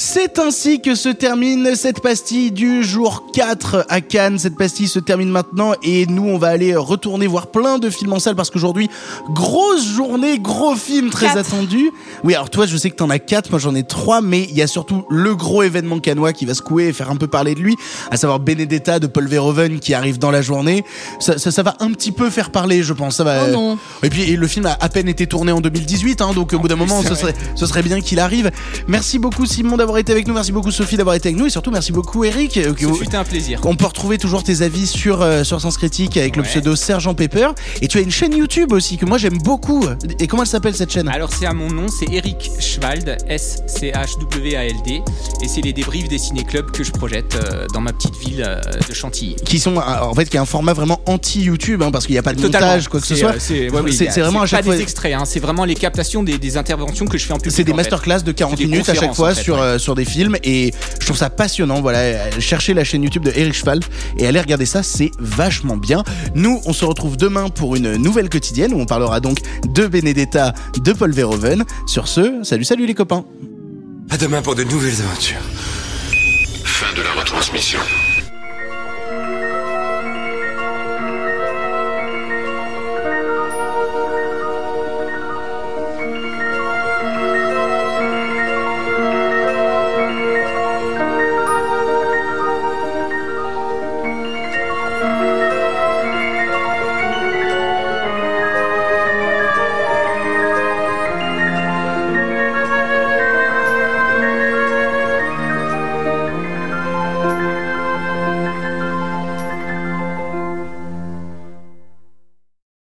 C'est ainsi que se termine cette pastille du jour 4 à Cannes. Cette pastille se termine maintenant et nous, on va aller retourner voir plein de films en salle parce qu'aujourd'hui, grosse journée, gros film très Quatre. attendu. Oui, alors toi, je sais que t'en as 4, moi j'en ai 3, mais il y a surtout le gros événement canois qui va secouer et faire un peu parler de lui, à savoir Benedetta de Paul Verhoeven qui arrive dans la journée. Ça, ça, ça va un petit peu faire parler, je pense. Ça va. Oh non. Et puis et le film a à peine été tourné en 2018, hein, donc au bout d'un moment, ce serait, ce serait bien qu'il arrive. Merci beaucoup Simon d'avoir été avec nous, merci beaucoup Sophie d'avoir été avec nous, et surtout merci beaucoup Eric. euh, fut un plaisir. on peut retrouver toujours tes avis sur, euh, sur Sens Critique avec le pseudo Sergent Pepper. Et tu as une chaîne YouTube aussi que moi j'aime beaucoup. Et comment elle s'appelle cette chaîne? Alors c'est à mon nom, c'est Eric Schwald, S-C-H-W-A-L-D, et c'est les débriefs des ciné-clubs que je projette euh, dans ma petite ville euh, de Chantilly. qui sont en fait qui est un format vraiment anti YouTube hein, parce qu'il n'y a pas de Totalement. montage quoi que ce soit C'est ouais, oui, vraiment à chaque pas fois des extraits, hein, c'est vraiment les captations des, des interventions que je fais en public. c'est des masterclass de 40 C'est des minutes à chaque fois en fait, sur ouais. Euh, sur des films et je trouve ça passionnant voilà euh, cherchez la chaîne YouTube de Eric Schwalb et allez regarder ça c'est vachement bien nous on se retrouve demain pour une nouvelle quotidienne où on parlera donc de Benedetta de Paul Verhoeven sur ce salut salut les copains À demain pour de nouvelles aventures. Fin de la retransmission.